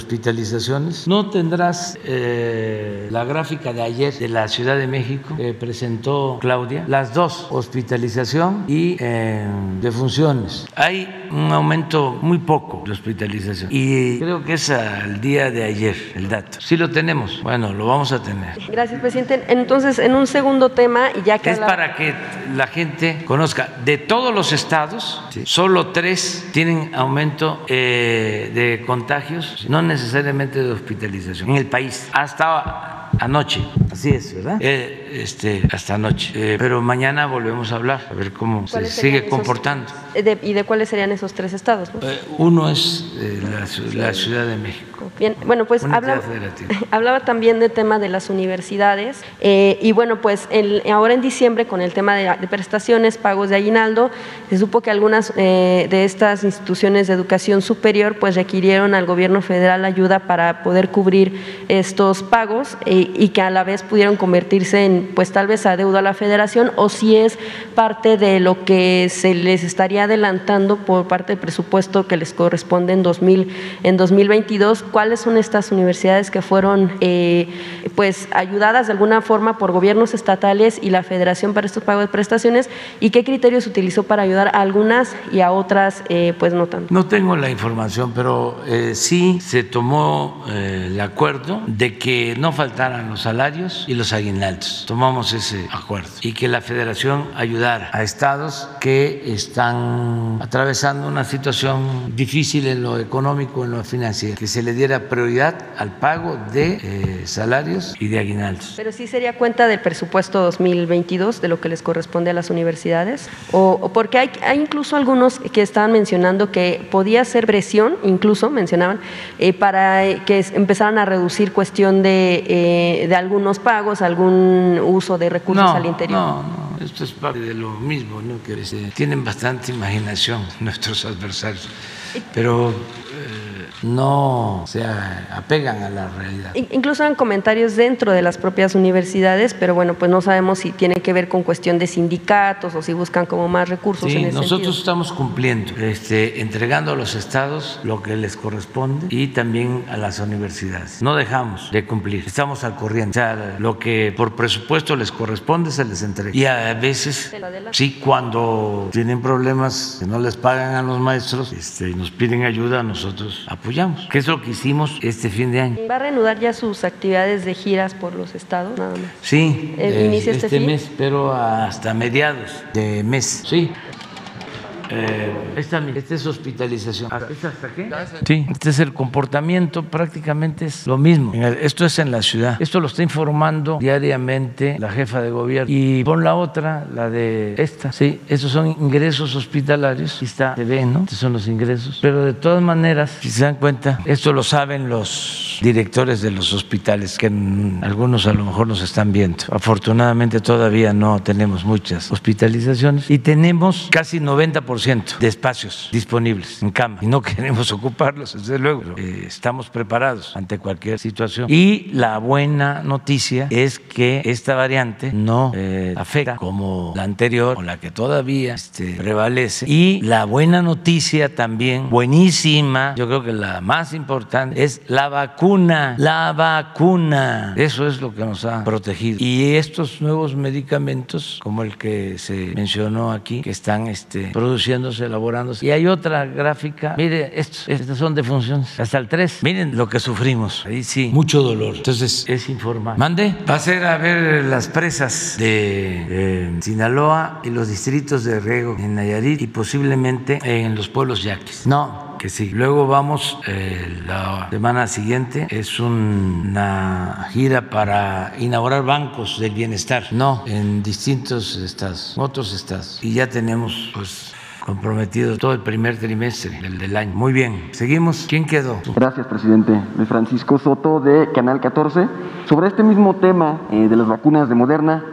No tendrás eh, la gráfica de ayer de la Ciudad de México que presentó Claudia. Las dos, hospitalización y eh, defunciones. Hay un aumento muy poco de hospitalización. Y creo que es al día de ayer el dato. Sí lo tenemos. Bueno, lo vamos a tener. Gracias, presidente. Entonces, en un segundo tema, y ya que Es para que la gente conozca. De todos los estados, solo tres tienen aumento eh, de contagios, no necesariamente de hospitalización, en el país. Hasta anoche, así es, ¿verdad? Eh, este, hasta anoche. Eh, pero mañana volvemos a hablar, a ver cómo se ¿Cuáles serían sigue comportando. de- ¿Y de cuáles serían esos tres estados? no? Eh, uno es eh, la, ciu- la Ciudad de México. Bien, bueno, pues [laughs] hablaba también del tema de las universidades eh, y bueno, pues el- ahora en diciembre con el tema de, de prestaciones, pagos de aguinaldo, se supo que algunas de estas instituciones de educación superior pues requirieron al gobierno federal ayuda para poder cubrir estos pagos y que a la vez pudieron convertirse en pues tal vez adeudo a la federación o si es parte de lo que se les estaría adelantando por parte del presupuesto que les corresponde en 2000 en 2022 cuáles son estas universidades que fueron eh, pues ayudadas de alguna forma por gobiernos estatales y la federación para estos pagos de prestaciones y qué criterios utilizó para ayudar a algunas y a otras eh, pues no tanto No tengo la información, pero eh, sí se tomó eh, el acuerdo de que no faltaran los salarios y los aguinaldos. Tomamos ese acuerdo y que la federación ayudara a estados que están atravesando una situación difícil en lo económico, en lo financiero, que se le diera prioridad al pago de eh, salarios y de aguinaldos. pero sí sería cuenta del presupuesto 2022 de lo que les corresponde a las universidades o, o porque hay, hay incluso algunos que estaban mencionando que podía ser presión incluso mencionaban eh, para eh, que empezaran a reducir cuestión de, eh, de algunos pagos algún uso de recursos no, al interior No, no, esto es parte de lo mismo, ¿no? que este, tienen bastante imaginación [laughs] nuestros adversarios, pero no se apegan a la realidad. In- Incluso eran comentarios dentro de las propias universidades, pero bueno, pues no sabemos si tiene que ver con cuestión de sindicatos o si buscan como más recursos Sí, en ese nosotros sentido. estamos cumpliendo, este, entregando a los estados lo que les corresponde y también a las universidades. No dejamos de cumplir, estamos al corriente. O sea, lo que por presupuesto les corresponde se les entrega. Y a veces, sí, cuando tienen problemas que no les pagan a los maestros este, nos piden ayuda, nosotros apoyamos. Que es lo que hicimos este fin de año. ¿Va a reanudar ya sus actividades de giras por los estados? Nada más. Sí, Eh, ¿inicia este fin? mes, pero hasta mediados de mes. Sí. Eh, esta, esta es hospitalización. ¿Esta hasta qué? Sí, este es el comportamiento, prácticamente es lo mismo. El- Esto es en la ciudad. Esto lo está informando diariamente la jefa de gobierno. Y pon la otra, la de esta. Sí, estos son ingresos hospitalarios. Aquí está, se ve, ¿no? Estos son los ingresos. Pero de todas maneras, si se dan cuenta, esto lo saben los directores de los hospitales, que algunos a lo mejor nos están viendo. Afortunadamente todavía no tenemos muchas hospitalizaciones y tenemos casi 90% 50% de espacios disponibles en cama y no [laughs] queremos ocuparlos, desde luego. Eh, estamos preparados ante cualquier situación. Y la buena noticia es que esta variante no eh, afecta como la anterior, o la que todavía este, prevalece. Y la buena noticia también, buenísima, yo creo que la más importante, es la vacuna. La vacuna. Eso es lo que nos ha protegido. Y estos nuevos medicamentos, como el que se mencionó aquí, que están este, produciéndose, elaborándose. Y hay otra gráfica, mire, estos, estas son defunciones, hasta el 3. Miren lo que sufrimos. Ahí sí, mucho dolor. Entonces, es informar. Mande. Va a ser a ver las presas de, de Sinaloa y los distritos de riego en Nayarit y posiblemente en los pueblos yaquis. No, que sí. Luego vamos eh, la semana siguiente, es una gira para inaugurar bancos del bienestar, no, en distintos estados, otros estados. Y ya tenemos pues comprometido todo el primer trimestre del, del año. Muy bien, seguimos. ¿Quién quedó? Gracias, presidente. De Francisco Soto de Canal 14. Sobre este mismo tema eh, de las vacunas de Moderna,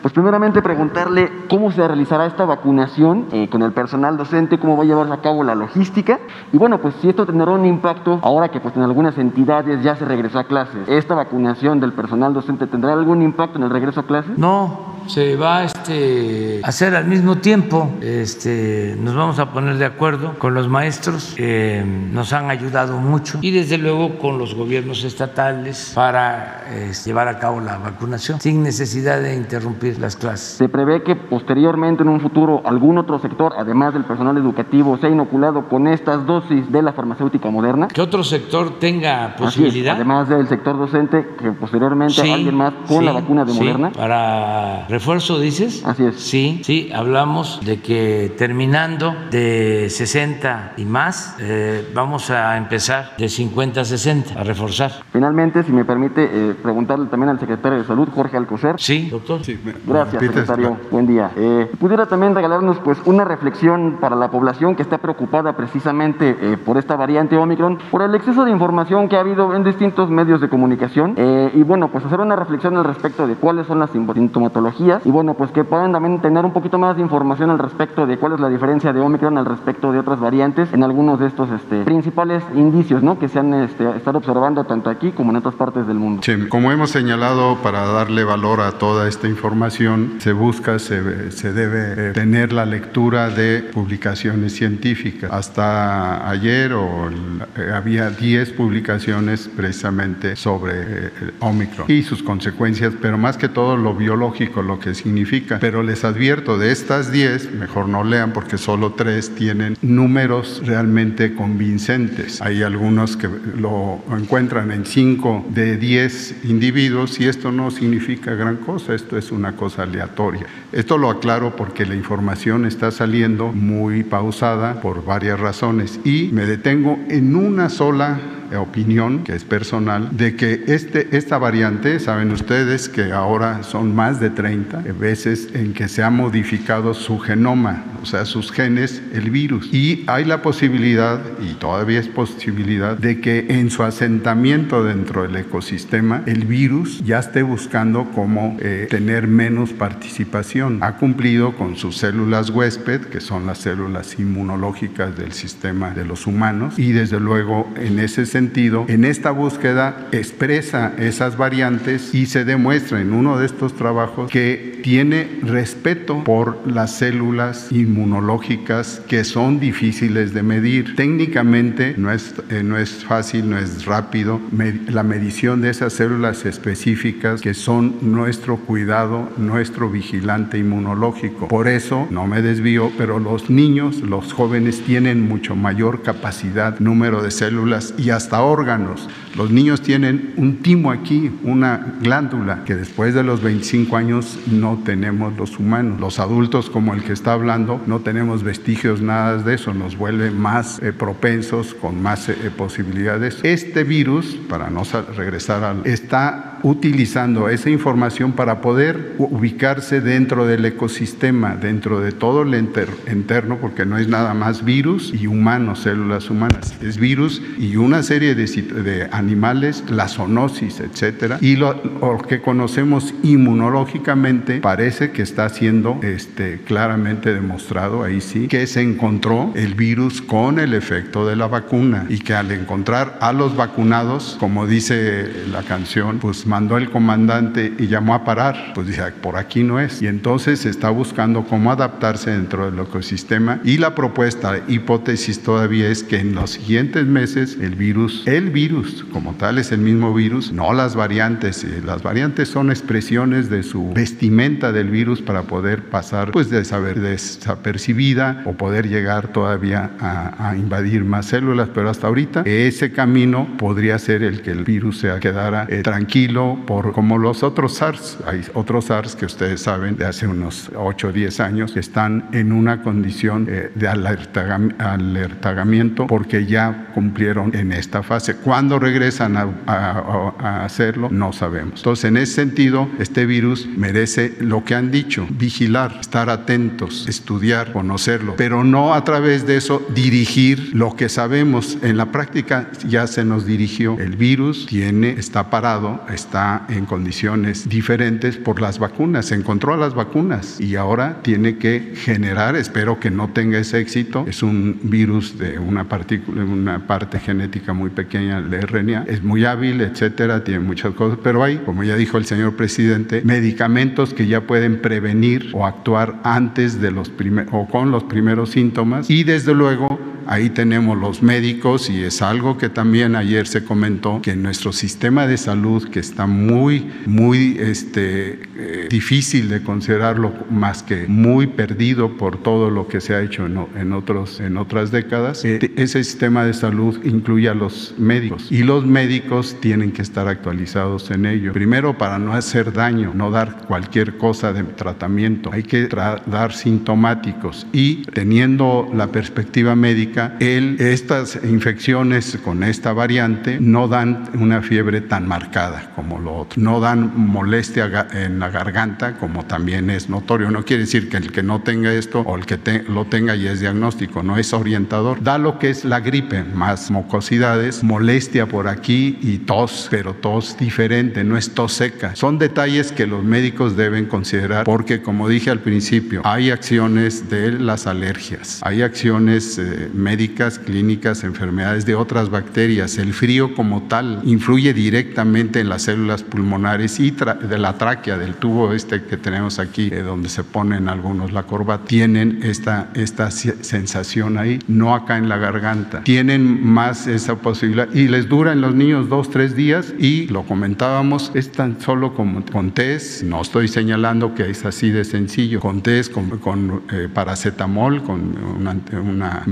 pues primeramente preguntarle cómo se realizará esta vacunación eh, con el personal docente, cómo va a llevarse a cabo la logística y bueno, pues si esto tendrá un impacto ahora que pues en algunas entidades ya se regresó a clases. ¿Esta vacunación del personal docente tendrá algún impacto en el regreso a clases? No, se va este, a hacer al mismo tiempo. Este, nos vamos a poner de acuerdo con los maestros que nos han ayudado mucho y desde luego con los gobiernos estatales para eh, llevar a cabo la vacunación sin necesidad de interrumpir las clases. Se prevé que posteriormente en un futuro algún otro sector, además del personal educativo, sea inoculado con estas dosis de la farmacéutica moderna. Que otro sector tenga Así es, posibilidad. además del sector docente, que posteriormente Sí, alguien más con sí, la vacuna de sí. Moderna. Para refuerzo, dices. Así es. Sí, sí, hablamos de que terminando de 60 y más, eh, vamos a empezar de 50 a 60, a reforzar. Finalmente, si me permite eh, preguntarle también al secretario de Salud, Jorge Alcocer. Sí, doctor. Gracias, secretario. Buen día. Eh, ¿Pudiera también regalarnos pues una reflexión para la población que está preocupada precisamente eh, por esta variante Omicron, por el exceso de información que ha habido en distintos medios de comunicación? Eh, y bueno, pues hacer una reflexión al respecto de cuáles son las sintomatologías y bueno, pues que puedan también tener un poquito más de información al respecto de cuál es la diferencia de Omicron al respecto de otras variantes en algunos de estos este, principales indicios ¿no? que se han este, estado observando tanto aquí como en otras partes del mundo. Sí, como hemos señalado, para darle valor a toda esta información, se busca, se, se debe eh, tener la lectura de publicaciones científicas. Hasta ayer o eh, había 10 publicaciones precisamente sobre eh, Omicron y sus consecuencias, pero más que todo lo biológico, lo que significa. Pero les advierto, de estas 10, mejor no lean porque solo 3 tienen números realmente convincentes. Hay algunos que lo encuentran en 5 de 10 individuos y esto no significa gran cosa, esto es una cosa aleatoria. Esto lo aclaro porque la información está saliendo muy pausada por varias razones y me detengo en una sola opinión, que es personal, de que este, esta variante, saben ustedes que ahora son más de 30 veces en que se ha modificado su genoma, o sea, sus genes, el virus. Y hay la posibilidad, y todavía es posibilidad, de que en su asentamiento dentro del ecosistema, el virus ya esté buscando cómo eh, tener menos participación. Ha cumplido con sus células huésped, que son las células inmunológicas del sistema de los humanos, y desde luego en ese sentido, en esta búsqueda expresa esas variantes y se demuestra en uno de estos trabajos que tiene respeto por las células inmunológicas que son difíciles de medir. Técnicamente no es, eh, no es fácil, no es rápido la medición de esas células específicas que son nuestro cuidado, nuestro vigilante inmunológico. Por eso, no me desvío, pero los niños, los jóvenes tienen mucho mayor capacidad, número de células y órganos. Los niños tienen un timo aquí, una glándula, que después de los 25 años no tenemos los humanos. Los adultos, como el que está hablando, no tenemos vestigios nada de eso, nos vuelve más eh, propensos, con más eh, posibilidades. Este virus, para no sa- regresar al, está utilizando esa información para poder ubicarse dentro del ecosistema, dentro de todo el enter- interno, porque no es nada más virus y humanos, células humanas, es virus y una serie de, de animales, la zoonosis, etcétera, y lo, lo que conocemos inmunológicamente parece que está siendo este, claramente demostrado ahí sí, que se encontró el virus con el efecto de la vacuna y que al encontrar a los vacunados, como dice la canción, pues mandó el comandante y llamó a parar, pues dice, por aquí no es. Y entonces está buscando cómo adaptarse dentro del ecosistema y la propuesta, hipótesis todavía es que en los siguientes meses el virus, el virus como tal es el mismo virus, no las variantes, eh, las variantes son expresiones de su vestimenta del virus para poder pasar pues de saber desapercibida o poder llegar todavía a, a invadir más células, pero hasta ahorita ese camino podría ser el que el virus se quedara eh, tranquilo por como los otros SARS, hay otros SARS que ustedes saben de hace unos 8 o 10 años que están en una condición eh, de alertamiento porque ya cumplieron en esta fase. ¿Cuándo regresan a, a hacerlo? No sabemos. Entonces, en ese sentido, este virus merece lo que han dicho, vigilar, estar atentos, estudiar, conocerlo, pero no a través de eso dirigir lo que sabemos. En la práctica ya se nos dirigió. El virus tiene, está parado, está en condiciones diferentes por las vacunas. Se encontró a las vacunas y ahora tiene que generar, espero que no tenga ese éxito, es un virus de una partícula, una parte genética muy pequeña del RNA, es muy hábil, etcétera, tiene muchas cosas, pero hay, como ya dijo el señor presidente, medicamentos que ya pueden prevenir o actuar antes de los primeros o con los primeros síntomas y desde luego ahí tenemos los médicos y es algo que también ayer se comentó que nuestro sistema de salud que está muy muy este eh, difícil de considerarlo más que muy perdido por todo lo que se ha hecho en, en otros en otras décadas eh, ese sistema de salud incluye a los médicos y los médicos tienen que estar actualizados en ello. Primero para no hacer daño no dar cualquier cosa de tratamiento hay que dar sintomáticos y teniendo la perspectiva médica el, estas infecciones con esta variante no dan una fiebre tan marcada como lo otro, no dan molestia en la garganta como también es notorio. No quiere decir que el que no tenga esto o el que lo tenga y es diagnóstico, no es orientador. Da lo que es la gripe, más mucosidades, molestia por aquí y tos, pero tos diferente, no es tos seca. Son detalles que los médicos deben considerar porque como dije al principio, hay acciones de las alergias, hay acciones eh, médicas, clínicas, enfermedades de otras bacterias. El frío como tal influye directamente en las células pulmonares y de la tráquea, del tubo este que tenemos aquí, eh, donde se ponen algunos la corbata, tienen esta, esta sensación ahí, no acá en la garganta. Tienen más esa posibilidad y les dura en los niños dos, tres días y lo comentábamos, es tan solo con test, no estoy señalando que es así de sencillo, con test, con, eh, paracetamol, con una, una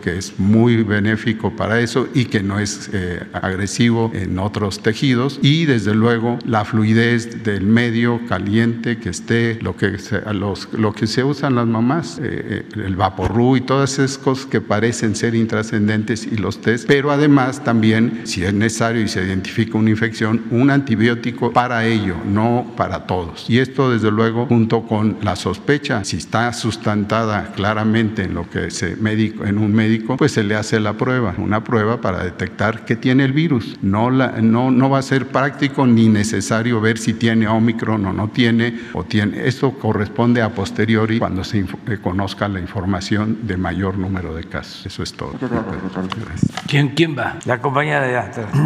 que es muy benéfico para eso y que no es eh, agresivo en otros tejidos y desde luego la fluidez del medio caliente que esté, lo que se, los, lo que se usan las mamás, eh, eh, el vaporru y todas esas cosas que parecen ser intrascendentes y los test, pero además también si es necesario y se identifica una infección, un antibiótico para ello, no para todos. Y esto desde luego junto con la sospecha, si está sustentada claramente en lo que se médico en un médico, pues se le hace la prueba, una prueba para detectar que tiene el virus. No, la, no, no va a ser práctico ni necesario ver si tiene Omicron o no tiene, o tiene. Esto corresponde a posteriori cuando se eh, conozca la información de mayor número de casos. Eso es todo. ¿Quién, quién va? La compañía de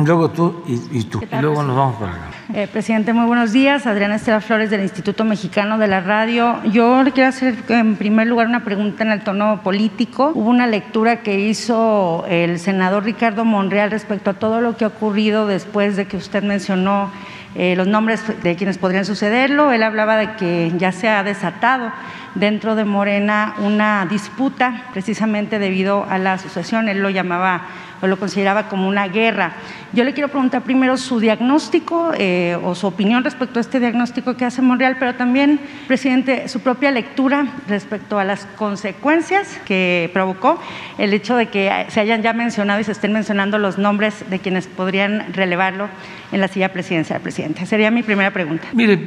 Luego tú y, tú. Y luego nos vamos para acá. Eh, presidente, muy buenos días. Adriana Estela Flores del Instituto Mexicano de la Radio. Yo le quiero hacer en primer lugar una pregunta en el tono político. Hubo una lectura que hizo el senador Ricardo Monreal respecto a todo lo que ha ocurrido después de que usted mencionó eh, los nombres de quienes podrían sucederlo. Él hablaba de que ya se ha desatado dentro de Morena una disputa precisamente debido a la asociación. Él lo llamaba o lo consideraba como una guerra. Yo le quiero preguntar primero su diagnóstico eh, o su opinión respecto a este diagnóstico que hace Monreal, pero también, presidente, su propia lectura respecto a las consecuencias que provocó el hecho de que se hayan ya mencionado y se estén mencionando los nombres de quienes podrían relevarlo en la silla presidencial, presidente. Sería mi primera pregunta. Mire,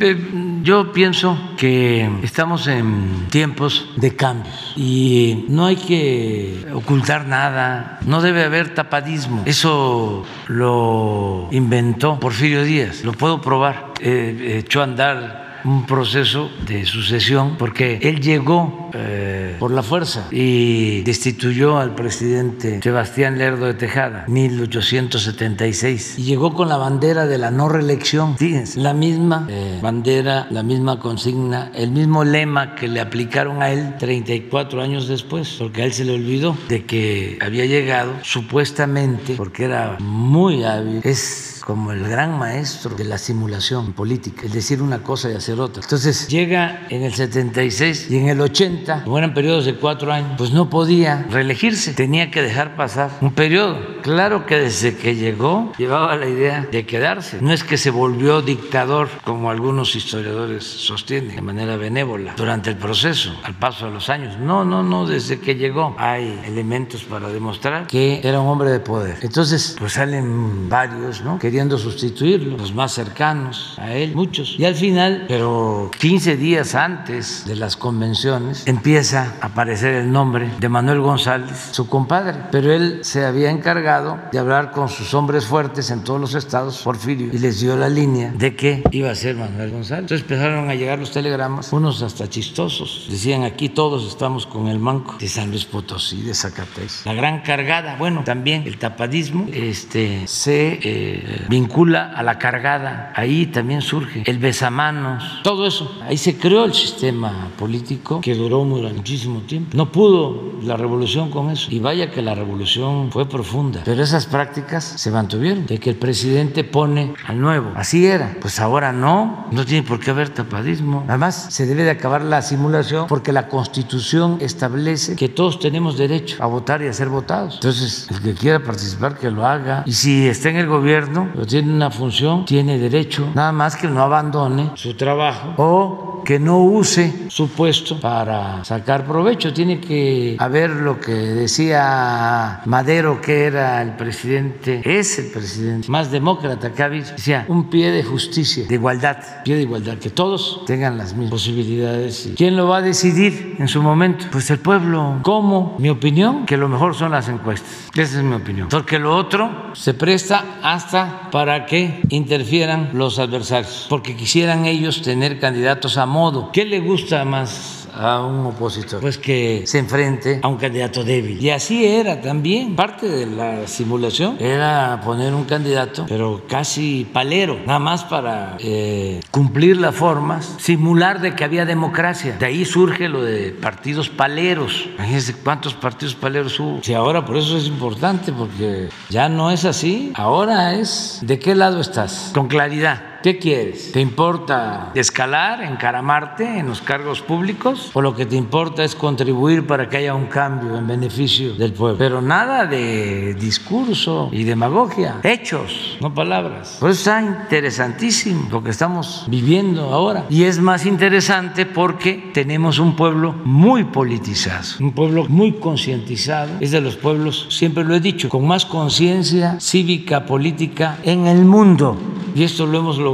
yo pienso que estamos en tiempos de cambios y no hay que ocultar nada, no debe haber tapadismo. Eso lo inventó Porfirio Díaz, lo puedo probar. echó a andar un proceso de sucesión porque él llegó eh, por la fuerza y destituyó al presidente Sebastián Lerdo de Tejada, 1876, y llegó con la bandera de la no reelección. Fíjense, la misma eh, bandera, la misma consigna, el mismo lema que le aplicaron a él 34 años después, porque a él se le olvidó de que había llegado supuestamente, porque era muy hábil, como el gran maestro de la simulación política, es decir una cosa y hacer otra. Entonces llega en el 76 y en el 80, como eran periodos de cuatro años, pues no podía reelegirse, tenía que dejar pasar un periodo. Claro que desde que llegó llevaba la idea de quedarse. No es que se volvió dictador, como algunos historiadores sostienen, de manera benévola, durante el proceso, al paso de los años. No, no, no, desde que llegó hay elementos para demostrar que era un hombre de poder. Entonces, pues salen varios, ¿no? Querían sustituirlo, los más cercanos a él, muchos. Y al final, pero 15 días antes de las convenciones, empieza a aparecer el nombre de Manuel González, su compadre. Pero él se había encargado de hablar con sus hombres fuertes en todos los estados, Porfirio, y les dio la línea de que iba a ser Manuel González. Entonces empezaron a llegar los telegramas, unos hasta chistosos. Decían aquí todos estamos con el manco de San Luis Potosí, de Zacatecas. La gran cargada, bueno, también el tapadismo este, se eh, vincula a la cargada, ahí también surge el besamanos, todo eso. Ahí se creó el sistema político que duró muchísimo tiempo. No pudo la revolución con eso. Y vaya que la revolución fue profunda. Pero esas prácticas se mantuvieron, de que el presidente pone al nuevo. Así era. Pues ahora no, no tiene por qué haber tapadismo. Además, se debe de acabar la simulación porque la constitución establece que todos tenemos derecho a votar y a ser votados. Entonces, el que quiera participar, que lo haga. Y si está en el gobierno, tiene una función, tiene derecho, nada más que no abandone su trabajo o que no use su puesto para sacar provecho. Tiene que haber lo que decía Madero, que era el presidente, es el presidente más demócrata que ha habido. Decía, un pie de justicia, de igualdad, pie de igualdad, que todos tengan las mismas posibilidades. ¿Quién lo va a decidir en su momento? Pues el pueblo. ¿Cómo? Mi opinión, que lo mejor son las encuestas. Esa es mi opinión. Porque lo otro se presta hasta para que interfieran los adversarios, porque quisieran ellos tener candidatos a modo. ¿Qué le gusta más? A un opositor, pues que se enfrente a un candidato débil. Y así era también. Parte de la simulación era poner un candidato, pero casi palero, nada más para eh, cumplir las formas, simular de que había democracia. De ahí surge lo de partidos paleros. Imagínense cuántos partidos paleros hubo. Si ahora por eso es importante, porque ya no es así. Ahora es de qué lado estás, con claridad. ¿Qué quieres? ¿Te importa escalar, encaramarte en los cargos públicos? ¿O lo que te importa es contribuir para que haya un cambio en beneficio del pueblo? Pero nada de discurso y demagogia, hechos, no palabras. Por eso está interesantísimo lo que estamos viviendo ahora. Y es más interesante porque tenemos un pueblo muy politizado, un pueblo muy concientizado. Es de los pueblos, siempre lo he dicho, con más conciencia cívica, política en el mundo. Y esto lo hemos logrado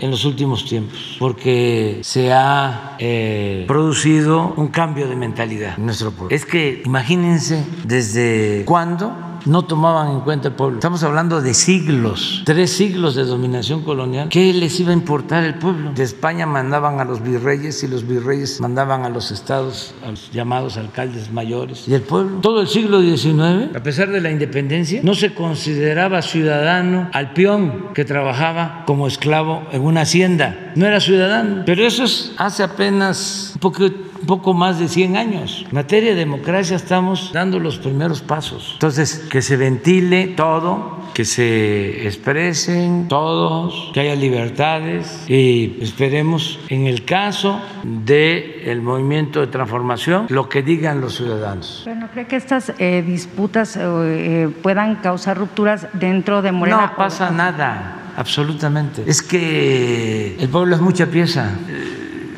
en los últimos tiempos, porque se ha eh, producido un cambio de mentalidad en nuestro pueblo. Es que imagínense desde cuándo no tomaban en cuenta el pueblo. Estamos hablando de siglos, tres siglos de dominación colonial. ¿Qué les iba a importar el pueblo? De España mandaban a los virreyes y los virreyes mandaban a los estados, a los llamados alcaldes mayores. ¿Y el pueblo? Todo el siglo XIX, a pesar de la independencia, no se consideraba ciudadano al peón que trabajaba como esclavo en una hacienda. No era ciudadano. Pero eso es hace apenas un poco poco más de 100 años. En materia de democracia estamos dando los primeros pasos. Entonces, que se ventile todo, que se expresen todos, que haya libertades y esperemos en el caso del el movimiento de transformación lo que digan los ciudadanos. Pero no cree que estas eh, disputas eh, puedan causar rupturas dentro de Morena. No pasa nada, absolutamente. Es que el pueblo es mucha pieza.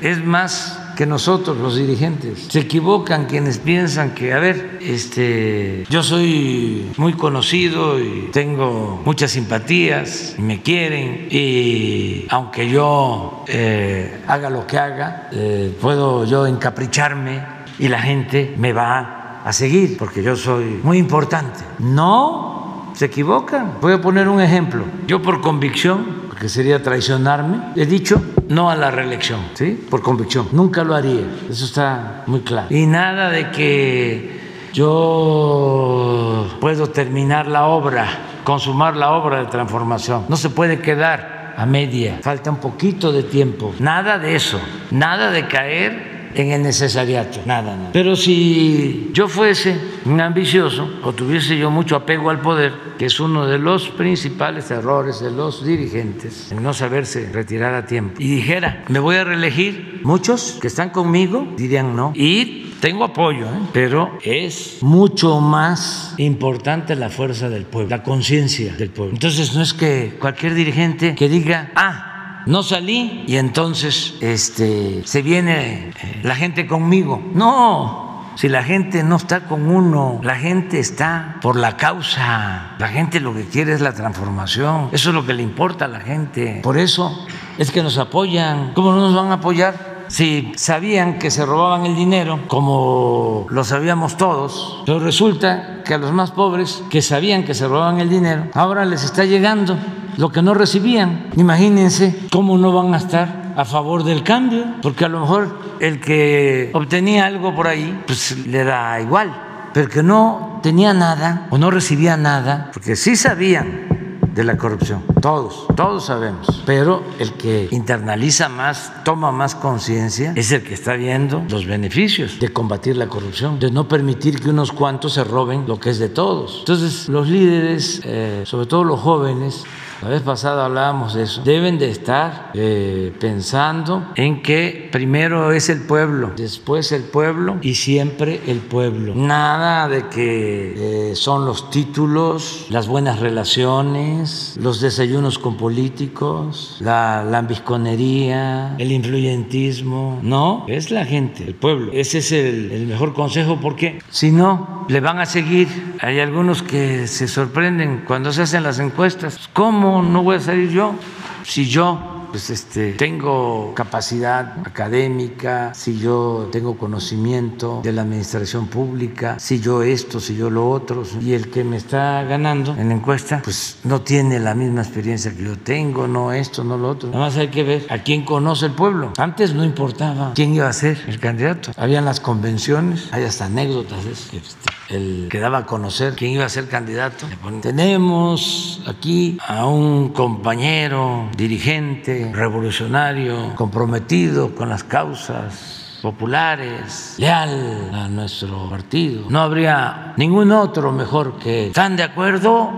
Es más que nosotros, los dirigentes. Se equivocan quienes piensan que, a ver, este, yo soy muy conocido y tengo muchas simpatías, y me quieren, y aunque yo eh, haga lo que haga, eh, puedo yo encapricharme y la gente me va a seguir porque yo soy muy importante. No, se equivocan. Voy a poner un ejemplo. Yo por convicción, porque sería traicionarme, he dicho no a la reelección, ¿sí? Por convicción. Nunca lo haría, eso está muy claro. Y nada de que yo puedo terminar la obra, consumar la obra de transformación. No se puede quedar a media, falta un poquito de tiempo. Nada de eso, nada de caer en el necesariato, nada, nada. Pero si yo fuese un ambicioso o tuviese yo mucho apego al poder, que es uno de los principales errores de los dirigentes, el no saberse retirar a tiempo, y dijera, me voy a reelegir, muchos que están conmigo dirían no. Y tengo apoyo, ¿eh? pero es mucho más importante la fuerza del pueblo, la conciencia del pueblo. Entonces no es que cualquier dirigente que diga, ah, no salí y entonces este, se viene eh, la gente conmigo. No, si la gente no está con uno, la gente está por la causa. La gente lo que quiere es la transformación. Eso es lo que le importa a la gente. Por eso es que nos apoyan. ¿Cómo no nos van a apoyar? Si sabían que se robaban el dinero, como lo sabíamos todos, pero resulta que a los más pobres que sabían que se robaban el dinero, ahora les está llegando lo que no recibían. Imagínense cómo no van a estar a favor del cambio, porque a lo mejor el que obtenía algo por ahí, pues le da igual, pero que no tenía nada o no recibía nada, porque sí sabían de la corrupción, todos, todos sabemos, pero el que internaliza más, toma más conciencia, es el que está viendo los beneficios de combatir la corrupción, de no permitir que unos cuantos se roben lo que es de todos. Entonces, los líderes, eh, sobre todo los jóvenes, la vez pasada hablábamos de eso, deben de estar eh, pensando en que primero es el pueblo, después el pueblo y siempre el pueblo. Nada de que eh, son los títulos, las buenas relaciones, los desayunos con políticos, la lambisconería, el influyentismo. No, es la gente, el pueblo. Ese es el, el mejor consejo porque si no, le van a seguir. Hay algunos que se sorprenden cuando se hacen las encuestas. ¿Cómo? no voy a salir yo? Si yo pues este, tengo capacidad académica, si yo tengo conocimiento de la administración pública, si yo esto, si yo lo otro, y el que me está ganando en la encuesta, pues no tiene la misma experiencia que yo tengo, no esto, no lo otro. Nada más hay que ver a quién conoce el pueblo. Antes no importaba quién iba a ser el candidato. Habían las convenciones, hay hasta anécdotas de eso. Este, el que daba a conocer quién iba a ser candidato. Tenemos aquí a un compañero dirigente, revolucionario, comprometido con las causas populares, leal a nuestro partido. No habría ningún otro mejor que ¿Están de acuerdo?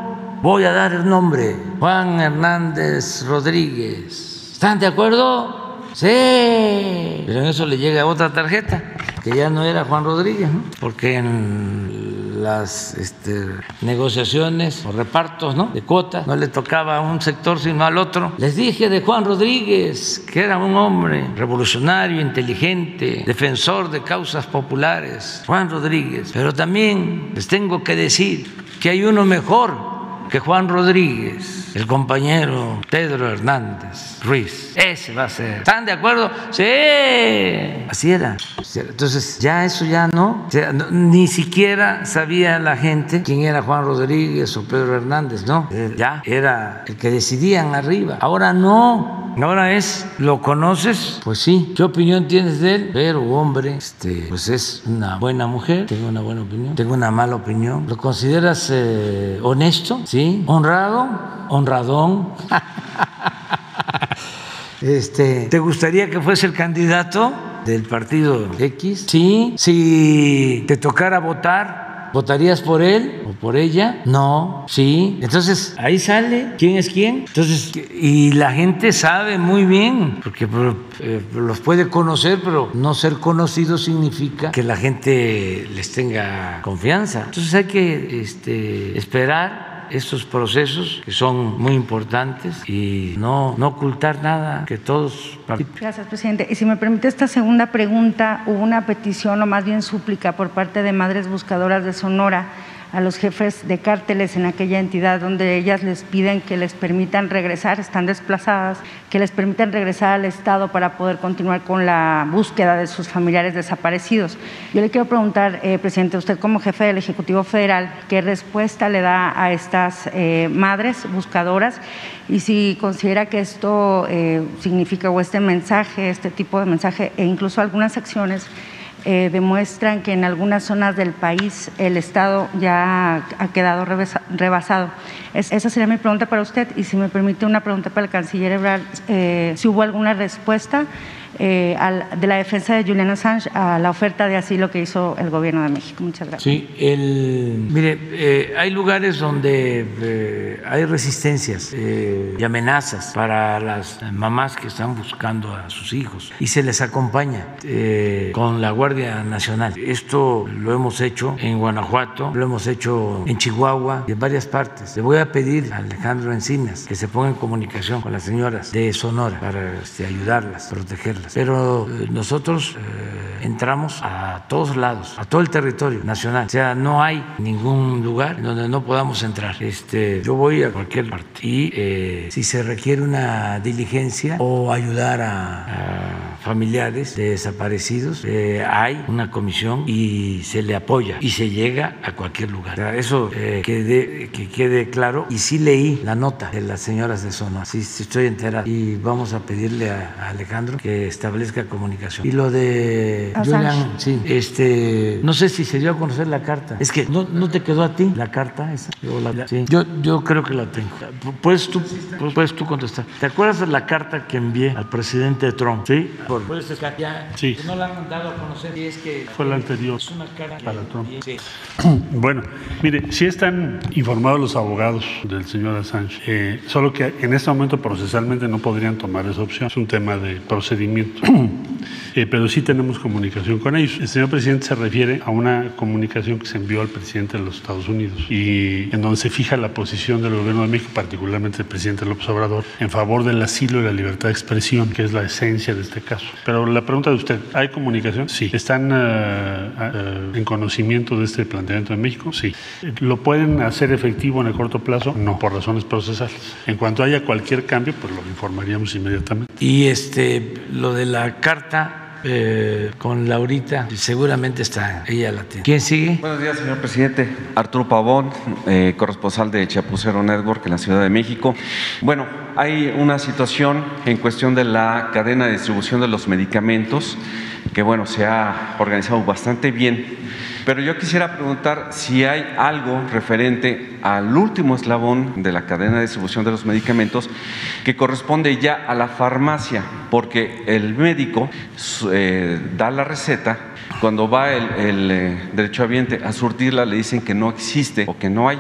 Voy a dar el nombre, Juan Hernández Rodríguez. ¿Están de acuerdo? Sí, pero en eso le llega otra tarjeta, que ya no era Juan Rodríguez, porque en las este, negociaciones o repartos ¿no? de cuotas no le tocaba a un sector sino al otro. Les dije de Juan Rodríguez, que era un hombre revolucionario, inteligente, defensor de causas populares, Juan Rodríguez. Pero también les tengo que decir que hay uno mejor que Juan Rodríguez, el compañero Pedro Hernández Ruiz, ese va a ser. ¿Están de acuerdo? Sí, así era. Entonces, ya eso ya no, ni siquiera sabía la gente quién era Juan Rodríguez o Pedro Hernández, no, ya era el que decidían arriba. Ahora no, Ahora es, ¿lo conoces? Pues sí. ¿Qué opinión tienes de él? Pero, hombre, este, pues es una buena mujer, tengo una buena opinión, tengo una mala opinión. ¿Lo consideras eh, honesto? ¿Sí? ¿Honrado? ¿Honradón? [laughs] este, ¿Te gustaría que fuese el candidato del partido X? Sí. Si te tocara votar, ¿Votarías por él o por ella? No, sí. Entonces ahí sale quién es quién. Entonces, y la gente sabe muy bien, porque eh, los puede conocer, pero no ser conocido significa que la gente les tenga confianza. Entonces hay que este, esperar estos procesos que son muy importantes y no, no ocultar nada, que todos Gracias, presidente. Y si me permite esta segunda pregunta, hubo una petición o más bien súplica por parte de Madres Buscadoras de Sonora a los jefes de cárteles en aquella entidad donde ellas les piden que les permitan regresar, están desplazadas, que les permitan regresar al Estado para poder continuar con la búsqueda de sus familiares desaparecidos. Yo le quiero preguntar, eh, presidente, usted como jefe del Ejecutivo Federal, ¿qué respuesta le da a estas eh, madres buscadoras? Y si considera que esto eh, significa o este mensaje, este tipo de mensaje e incluso algunas acciones eh, demuestran que en algunas zonas del país el Estado ya ha quedado rebasado. esa sería mi pregunta para usted y si me permite una pregunta para el canciller Ebrard, eh, si hubo alguna respuesta eh, de la defensa de Julian Assange a la oferta de asilo que hizo el gobierno de México. Muchas gracias. Sí, el, mire, eh, hay lugares donde eh, hay resistencias y amenazas para las mamás que están buscando a sus hijos y se les acompaña con la Guardia Nacional. Esto lo hemos hecho en Guanajuato, lo hemos hecho en Chihuahua y en varias partes. Le voy a pedir a Alejandro Encinas que se ponga en comunicación con las señoras de Sonora para este, ayudarlas, protegerlas pero eh, nosotros eh, entramos a todos lados, a todo el territorio nacional. O sea, no hay ningún lugar donde no podamos entrar. Este, yo voy a cualquier parte y eh, si se requiere una diligencia o ayudar a, familiares de desaparecidos, hay una comisión y se le apoya y se llega a cualquier lugar. eso que, que quede claro. Y sí leí la nota de las señoras de Sonora, sí, estoy enterado. Y vamos a pedirle a, a Alejandro que establezca comunicación. Y lo de Julian, sí, este, no sé si se dio a conocer la carta. Es que no, no te quedó a ti la carta esa. Yo, yo creo que la tengo. Puedes tú, puedes tú contestar. ¿Te acuerdas de la carta que envié al presidente Trump? Sí. Por, Puedes ya, sí. no la han dado a conocer y es que fue la anterior. Es una carta para Trump. Sí. [clears throat] Bueno, mire, sí están informados los abogados del señor Assange, eh, solo que en este momento procesalmente no podrían tomar esa opción. Es un tema de procedimiento [clears throat] Eh, pero sí tenemos comunicación con ellos. El señor presidente se refiere a una comunicación que se envió al presidente de los Estados Unidos y en donde se fija la posición del gobierno de México, particularmente el presidente López Obrador, en favor del asilo y la libertad de expresión, que es la esencia de este caso. Pero la pregunta de usted, ¿hay comunicación? Sí. ¿Están eh, eh, en conocimiento de este planteamiento de México? Sí. ¿Lo pueden hacer efectivo en el corto plazo? No, por razones procesales. En cuanto haya cualquier cambio, pues lo informaríamos inmediatamente. Y este, lo de la carta eh, con Laurita, seguramente está, ella la tiene. ¿Quién sigue? Buenos días, señor presidente. Arturo Pavón, eh, corresponsal de Chapucero Network en la Ciudad de México. Bueno, hay una situación en cuestión de la cadena de distribución de los medicamentos que, bueno, se ha organizado bastante bien pero yo quisiera preguntar si hay algo referente al último eslabón de la cadena de distribución de los medicamentos que corresponde ya a la farmacia, porque el médico eh, da la receta, cuando va el, el eh, derechohabiente a surtirla le dicen que no existe o que no hay.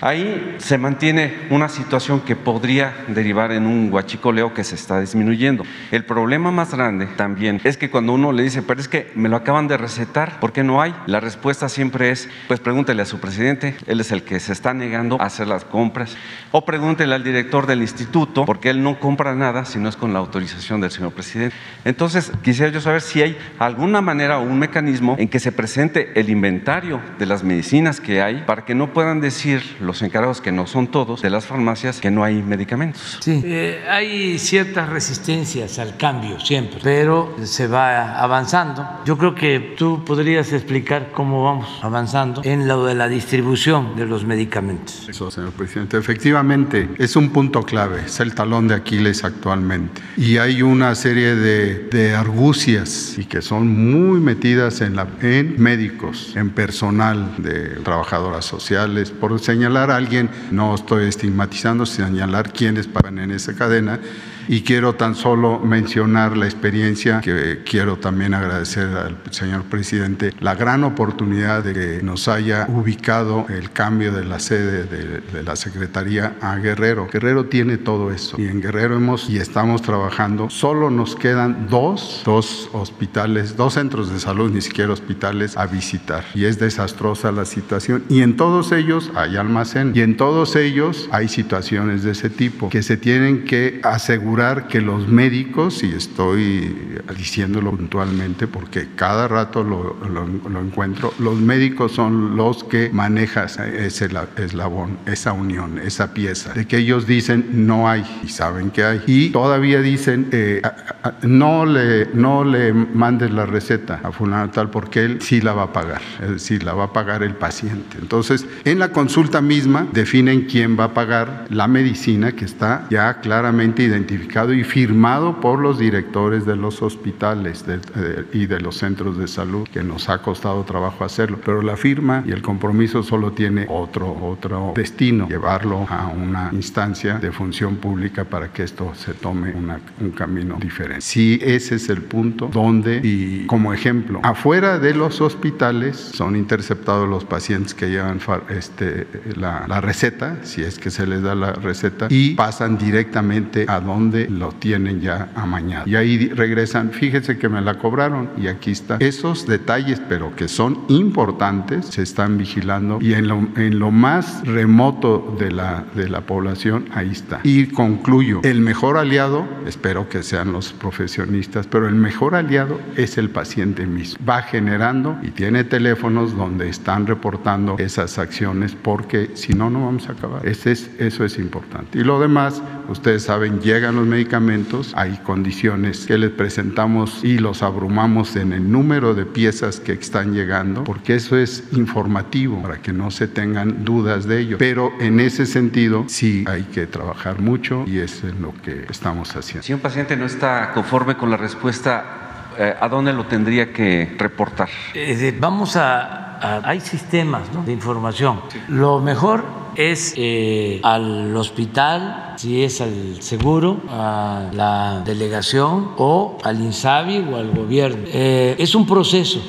Ahí se mantiene una situación que podría derivar en un guachicoleo que se está disminuyendo. El problema más grande también es que cuando uno le dice, pero es que me lo acaban de recetar, ¿por qué no hay? La respuesta siempre es, pues pregúntele a su presidente, él es el que se está negando a hacer las compras, o pregúntele al director del instituto, porque él no compra nada si no es con la autorización del señor presidente. Entonces, quisiera yo saber si hay alguna manera o un mecanismo en que se presente el inventario de las medicinas que hay para que no puedan decir los los encargados, que no son todos, de las farmacias, que no hay medicamentos. Sí, eh, hay ciertas resistencias al cambio siempre, pero se va avanzando. Yo creo que tú podrías explicar cómo vamos avanzando en lo de la distribución de los medicamentos. Eso, señor presidente. Efectivamente, es un punto clave, es el talón de Aquiles actualmente. Y hay una serie de, de argucias y que son muy metidas en, la, en médicos, en personal de trabajadoras sociales, por señalar alguien, no estoy estigmatizando, señalar quiénes pagan en esa cadena y quiero tan solo mencionar la experiencia que quiero también agradecer al señor presidente la gran oportunidad de que nos haya ubicado el cambio de la sede de, la Secretaría a Guerrero. Guerrero tiene todo eso y en Guerrero hemos y estamos trabajando. Solo nos quedan dos, dos hospitales, dos centros de salud, ni siquiera hospitales a visitar y es desastrosa la situación y en todos ellos hay almacén y en todos ellos hay situaciones de ese tipo que se tienen que asegurar que los médicos, y estoy diciéndolo puntualmente porque cada rato lo, lo, encuentro, los médicos son los que manejan ese eslabón, esa unión, esa pieza, de que ellos dicen no hay y saben que hay. Y todavía dicen eh, no, le, no le mandes la receta a fulano tal porque él sí la va a pagar, es decir, la va a pagar el paciente. Entonces, en la consulta misma definen quién va a pagar la medicina que está ya claramente identificado y firmado por los directores de los hospitales y de los centros de salud, que nos ha costado trabajo hacerlo. Pero la firma y el compromiso solo tiene otro, otro destino, llevarlo a una instancia de función pública para que esto se tome un camino diferente. Sí, ese es el punto donde, y como ejemplo, afuera de los hospitales son interceptados los pacientes que llevan este, la, la receta, si es que se les da la receta, y pasan directamente a donde lo tienen ya amañado. Y ahí regresan, fíjese que me la cobraron y aquí está. Esos detalles, pero que son importantes, se están vigilando y en lo, en lo más remoto de la, de la población, ahí está. Y concluyo, el mejor aliado, espero que sean los profesionistas, pero el mejor aliado es el paciente mismo. Va generando y tiene teléfonos donde están reportando esas acciones porque si no, no vamos a acabar. Ese es, eso es importante. Y lo demás, ustedes saben, llegan los medicamentos, hay condiciones que les presentamos y los abrumamos en el número de piezas que están llegando, porque eso es informativo para que no se tengan dudas de ello. Pero en ese sentido sí hay que trabajar mucho y es lo que estamos haciendo. Si un paciente no está conforme con la respuesta, eh, ¿a dónde lo tendría que reportar? Eh, vamos a, hay sistemas de información. Lo mejor es eh, al hospital, si es al seguro, a la delegación o al INSABI o al gobierno. es un proceso.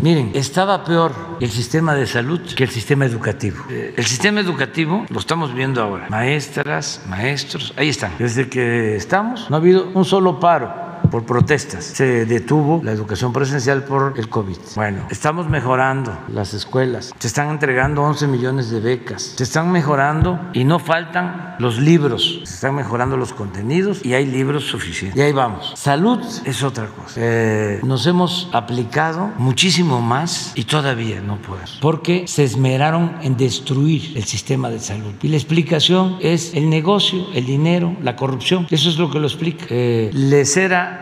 miren, estaba peor el sistema de salud que el sistema educativo. el sistema educativo lo estamos viendo ahora. Maestras, maestros, ahí están. Desde que estamos no ha habido un solo paro por protestas. Se detuvo la educación presencial por el COVID. Bueno, estamos mejorando las escuelas. Se están entregando 11 millones de becas. Se están mejorando y no faltan los libros. Se están mejorando los contenidos y hay libros suficientes. Y ahí vamos. Salud es otra cosa. Eh, nos hemos aplicado muchísimo más y todavía no podemos. Porque se esmeraron en destruir el sistema de salud. Y la explicación es el negocio, el dinero, la corrupción. Eso es lo que lo explica. Eh, les era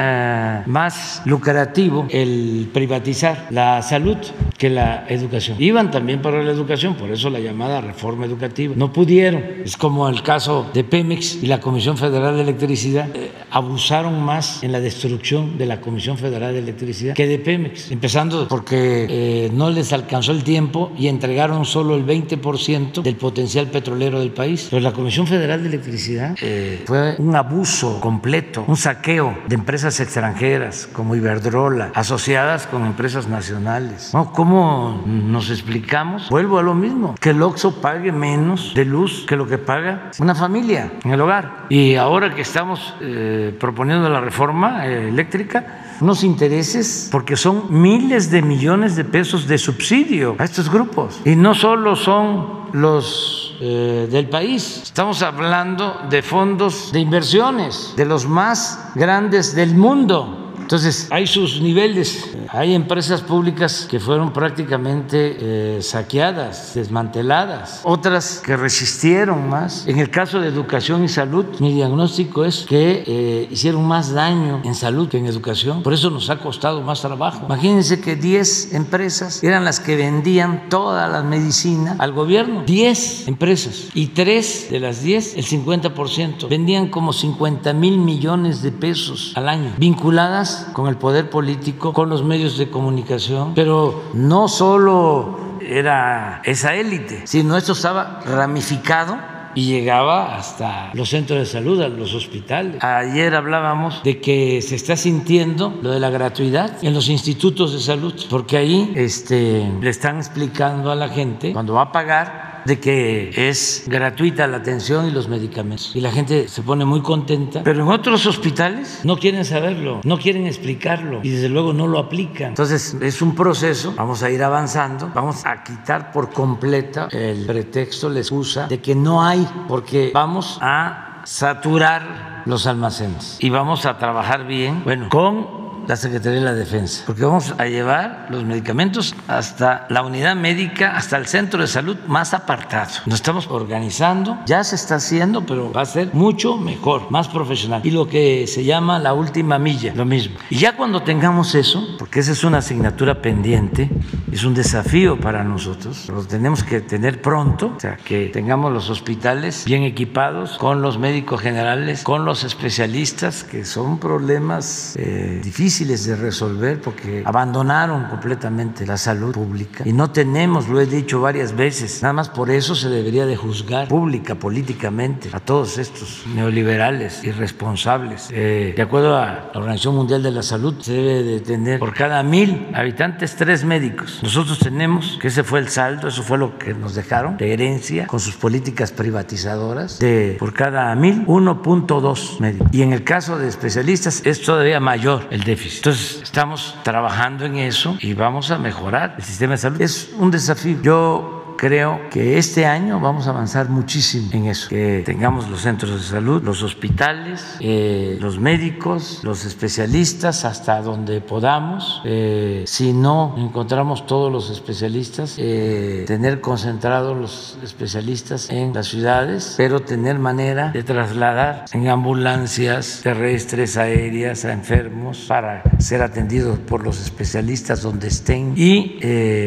eh, más lucrativo el privatizar la salud que la educación. Iban también para la educación, por eso la llamada reforma educativa. No pudieron. Es como el caso de Pemex y la Comisión Federal de Electricidad. Eh, abusaron más en la destrucción de la Comisión Federal de Electricidad que de Pemex, empezando porque eh, no les alcanzó el tiempo y entregaron solo el 20% del potencial petrolero del país. Pero la Comisión Federal de Electricidad fue un abuso completo, un saqueo de empresas extranjeras como Iberdrola, asociadas con empresas nacionales. ¿Cómo nos explicamos? Vuelvo a lo mismo, que el OXO pague menos de luz que lo que paga una familia en el hogar. Y ahora que estamos eh, proponiendo la reforma eh, eléctrica, unos intereses porque son miles de millones de pesos de subsidio a estos grupos. Y no solo son los eh, del país. Estamos hablando de fondos de inversiones, de los más grandes del mundo. Entonces, hay sus niveles. Hay empresas públicas que fueron prácticamente eh, saqueadas, desmanteladas, otras que resistieron más. En el caso de educación y salud, mi diagnóstico es que eh, hicieron más daño en salud que en educación. Por eso nos ha costado más trabajo. Imagínense que 10 empresas eran las que vendían toda la medicina al gobierno. 10 empresas. Y 3 de las 10, el 50%, vendían como 50 mil millones de pesos al año, vinculadas con el poder político, con los medios de comunicación, pero no solo era esa élite, sino esto estaba ramificado y llegaba hasta los centros de salud, a los hospitales. Ayer hablábamos de que se está sintiendo lo de la gratuidad en los institutos de salud, porque ahí este, le están explicando a la gente cuando va a pagar de que es gratuita la atención y los medicamentos. Y la gente se pone muy contenta. Pero en otros hospitales no quieren saberlo, no quieren explicarlo y desde luego no lo aplican. Entonces es un proceso, vamos a ir avanzando, vamos a quitar por completa el pretexto, la excusa de que no hay, porque vamos a saturar los almacenes y vamos a trabajar bien, bueno, con la Secretaría de la Defensa, porque vamos a llevar los medicamentos hasta la unidad médica, hasta el centro de salud más apartado. Nos estamos organizando, ya se está haciendo, pero va a ser mucho mejor, más profesional. Y lo que se llama la última milla, lo mismo. Y ya cuando tengamos eso, porque esa es una asignatura pendiente, es un desafío para nosotros, lo tenemos que tener pronto, o sea, que tengamos los hospitales bien equipados, con los médicos generales, con los especialistas, que son problemas eh, difíciles de resolver porque abandonaron completamente la salud pública y no tenemos, lo he dicho varias veces, nada más por eso se debería de juzgar pública, políticamente a todos estos neoliberales irresponsables. Eh, de acuerdo a la Organización Mundial de la Salud, se debe de tener por cada mil habitantes tres médicos. Nosotros tenemos, que ese fue el saldo, eso fue lo que nos dejaron de herencia con sus políticas privatizadoras, de por cada mil 1.2 médicos. Y en el caso de especialistas es todavía mayor el déficit. Entonces, estamos trabajando en eso y vamos a mejorar el sistema de salud. Es un desafío. Yo creo que este año vamos a avanzar muchísimo en eso, que tengamos los centros de salud, los hospitales, eh, los médicos, los especialistas hasta donde podamos. Eh, si no encontramos todos los especialistas, eh, tener concentrados los especialistas en las ciudades, pero tener manera de trasladar en ambulancias terrestres, aéreas a enfermos para ser atendidos por los especialistas donde estén y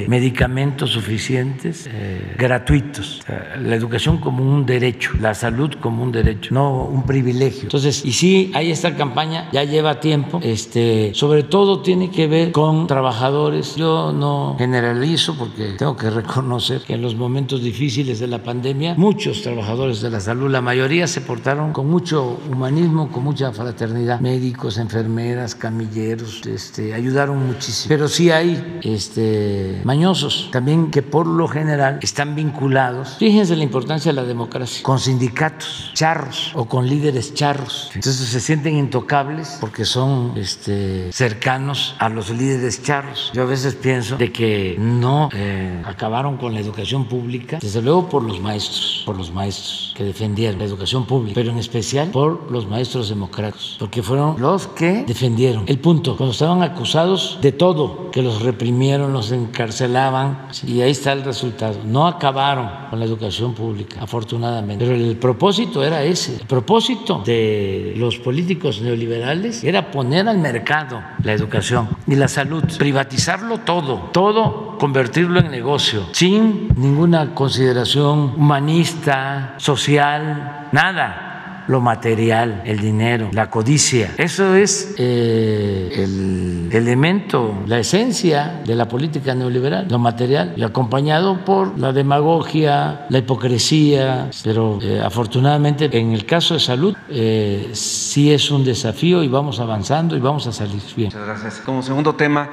medicamentos suficientes gratuitos. la educación como un derecho, la salud como un derecho, no un privilegio. Entonces, y sí, hay esta campaña, ya lleva tiempo, este, sobre todo tiene que ver con trabajadores. Yo no generalizo porque tengo que reconocer que en los momentos difíciles de la pandemia, muchos trabajadores de la salud, la mayoría se portaron con mucho humanismo, con mucha fraternidad, médicos, enfermeras, camilleros, este, ayudaron muchísimo. Pero sí hay este, mañosos también que por lo general están vinculados, fíjense la importancia de la democracia, con sindicatos charros o con líderes charros. Entonces se sienten intocables porque son este, cercanos a los líderes charros. Yo a veces pienso de que no eh, acabaron con la educación pública, desde luego por los maestros, por los maestros que defendieron la educación pública, pero en especial por los maestros democráticos, porque fueron los que defendieron el punto, cuando estaban acusados de todo, que los reprimieron, los encarcelaban, y ahí está el resultado no acabaron con la educación pública, afortunadamente. Pero el propósito era ese. El propósito de los políticos neoliberales era poner al mercado la educación y la salud, privatizarlo todo, todo convertirlo en negocio, sin ninguna consideración humanista, social, nada lo material, el dinero, la codicia. Eso es eh, el elemento, la esencia de la política neoliberal, lo material, y acompañado por la demagogia, la hipocresía, pero eh, afortunadamente en el caso de salud eh, sí es un desafío y vamos avanzando y vamos a salir bien. Muchas gracias. Como segundo tema,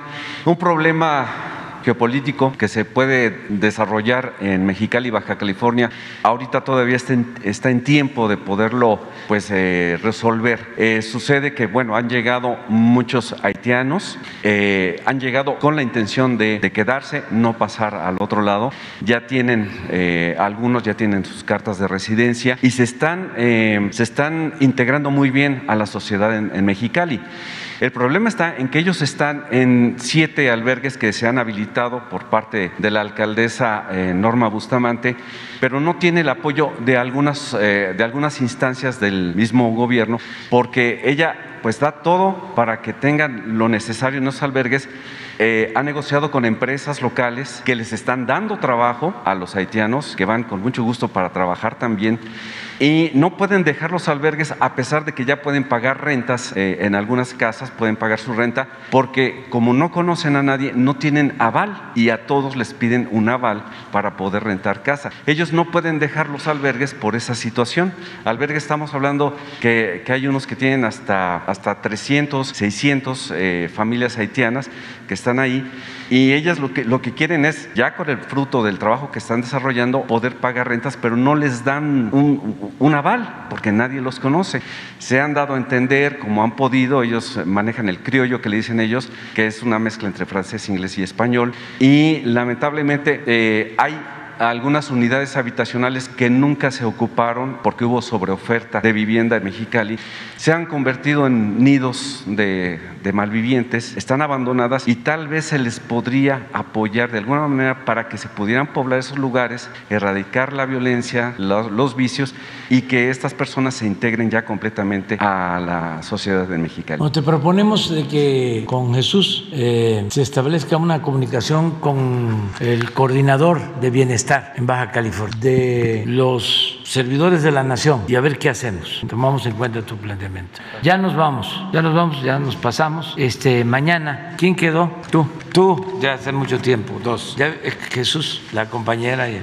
un problema geopolítico que se puede desarrollar en Mexicali, Baja California, ahorita todavía está en, tiempo de poderlo pues, eh, resolver. Eh, sucede que, bueno, han llegado muchos haitianos, eh, han llegado con la intención de, quedarse, no pasar al otro lado, ya tienen, algunos ya tienen sus cartas de residencia y se están, se están integrando muy bien a la sociedad en, en Mexicali. El problema está en que ellos están en siete albergues que se han habilitado por parte de la alcaldesa eh, Norma Bustamante, pero no tiene el apoyo de algunas, eh, de algunas instancias del mismo gobierno, porque ella pues da todo para que tengan lo necesario en los albergues. Eh, ha negociado con empresas locales que les están dando trabajo a los haitianos, que van con mucho gusto para trabajar también y no pueden dejar los albergues a pesar de que ya pueden pagar rentas eh, en algunas casas, pueden pagar su renta, porque como no conocen a nadie, no tienen aval y a todos les piden un aval para poder rentar casa. Ellos no pueden dejar los albergues por esa situación. Albergues estamos hablando que, hay unos que tienen hasta, hasta 300, 600 eh, familias haitianas que están ahí y ellas lo que, lo que quieren es, ya con el fruto del trabajo que están desarrollando, poder pagar rentas, pero no les dan un, un aval, porque nadie los conoce. Se han dado a entender, como han podido, ellos manejan el criollo que le dicen ellos, que es una mezcla entre francés, inglés y español, y lamentablemente eh, hay algunas unidades habitacionales que nunca se ocuparon porque hubo sobreoferta de vivienda en Mexicali, se han convertido en nidos de, malvivientes, están abandonadas y tal vez se les podría apoyar de alguna manera para que se pudieran poblar esos lugares, erradicar la violencia, los, vicios y que estas personas se integren ya completamente a la sociedad de Mexicali. Te proponemos que con Jesús eh, se establezca una comunicación con el coordinador de bienestar en Baja California, de los servidores de la nación y a ver qué hacemos. Tomamos en cuenta tu planteamiento. Ya nos vamos, ya nos vamos, ya nos pasamos. Este mañana, ¿quién quedó? Tú, tú, ya hace mucho tiempo, dos. Ya, Jesús, la compañera. y-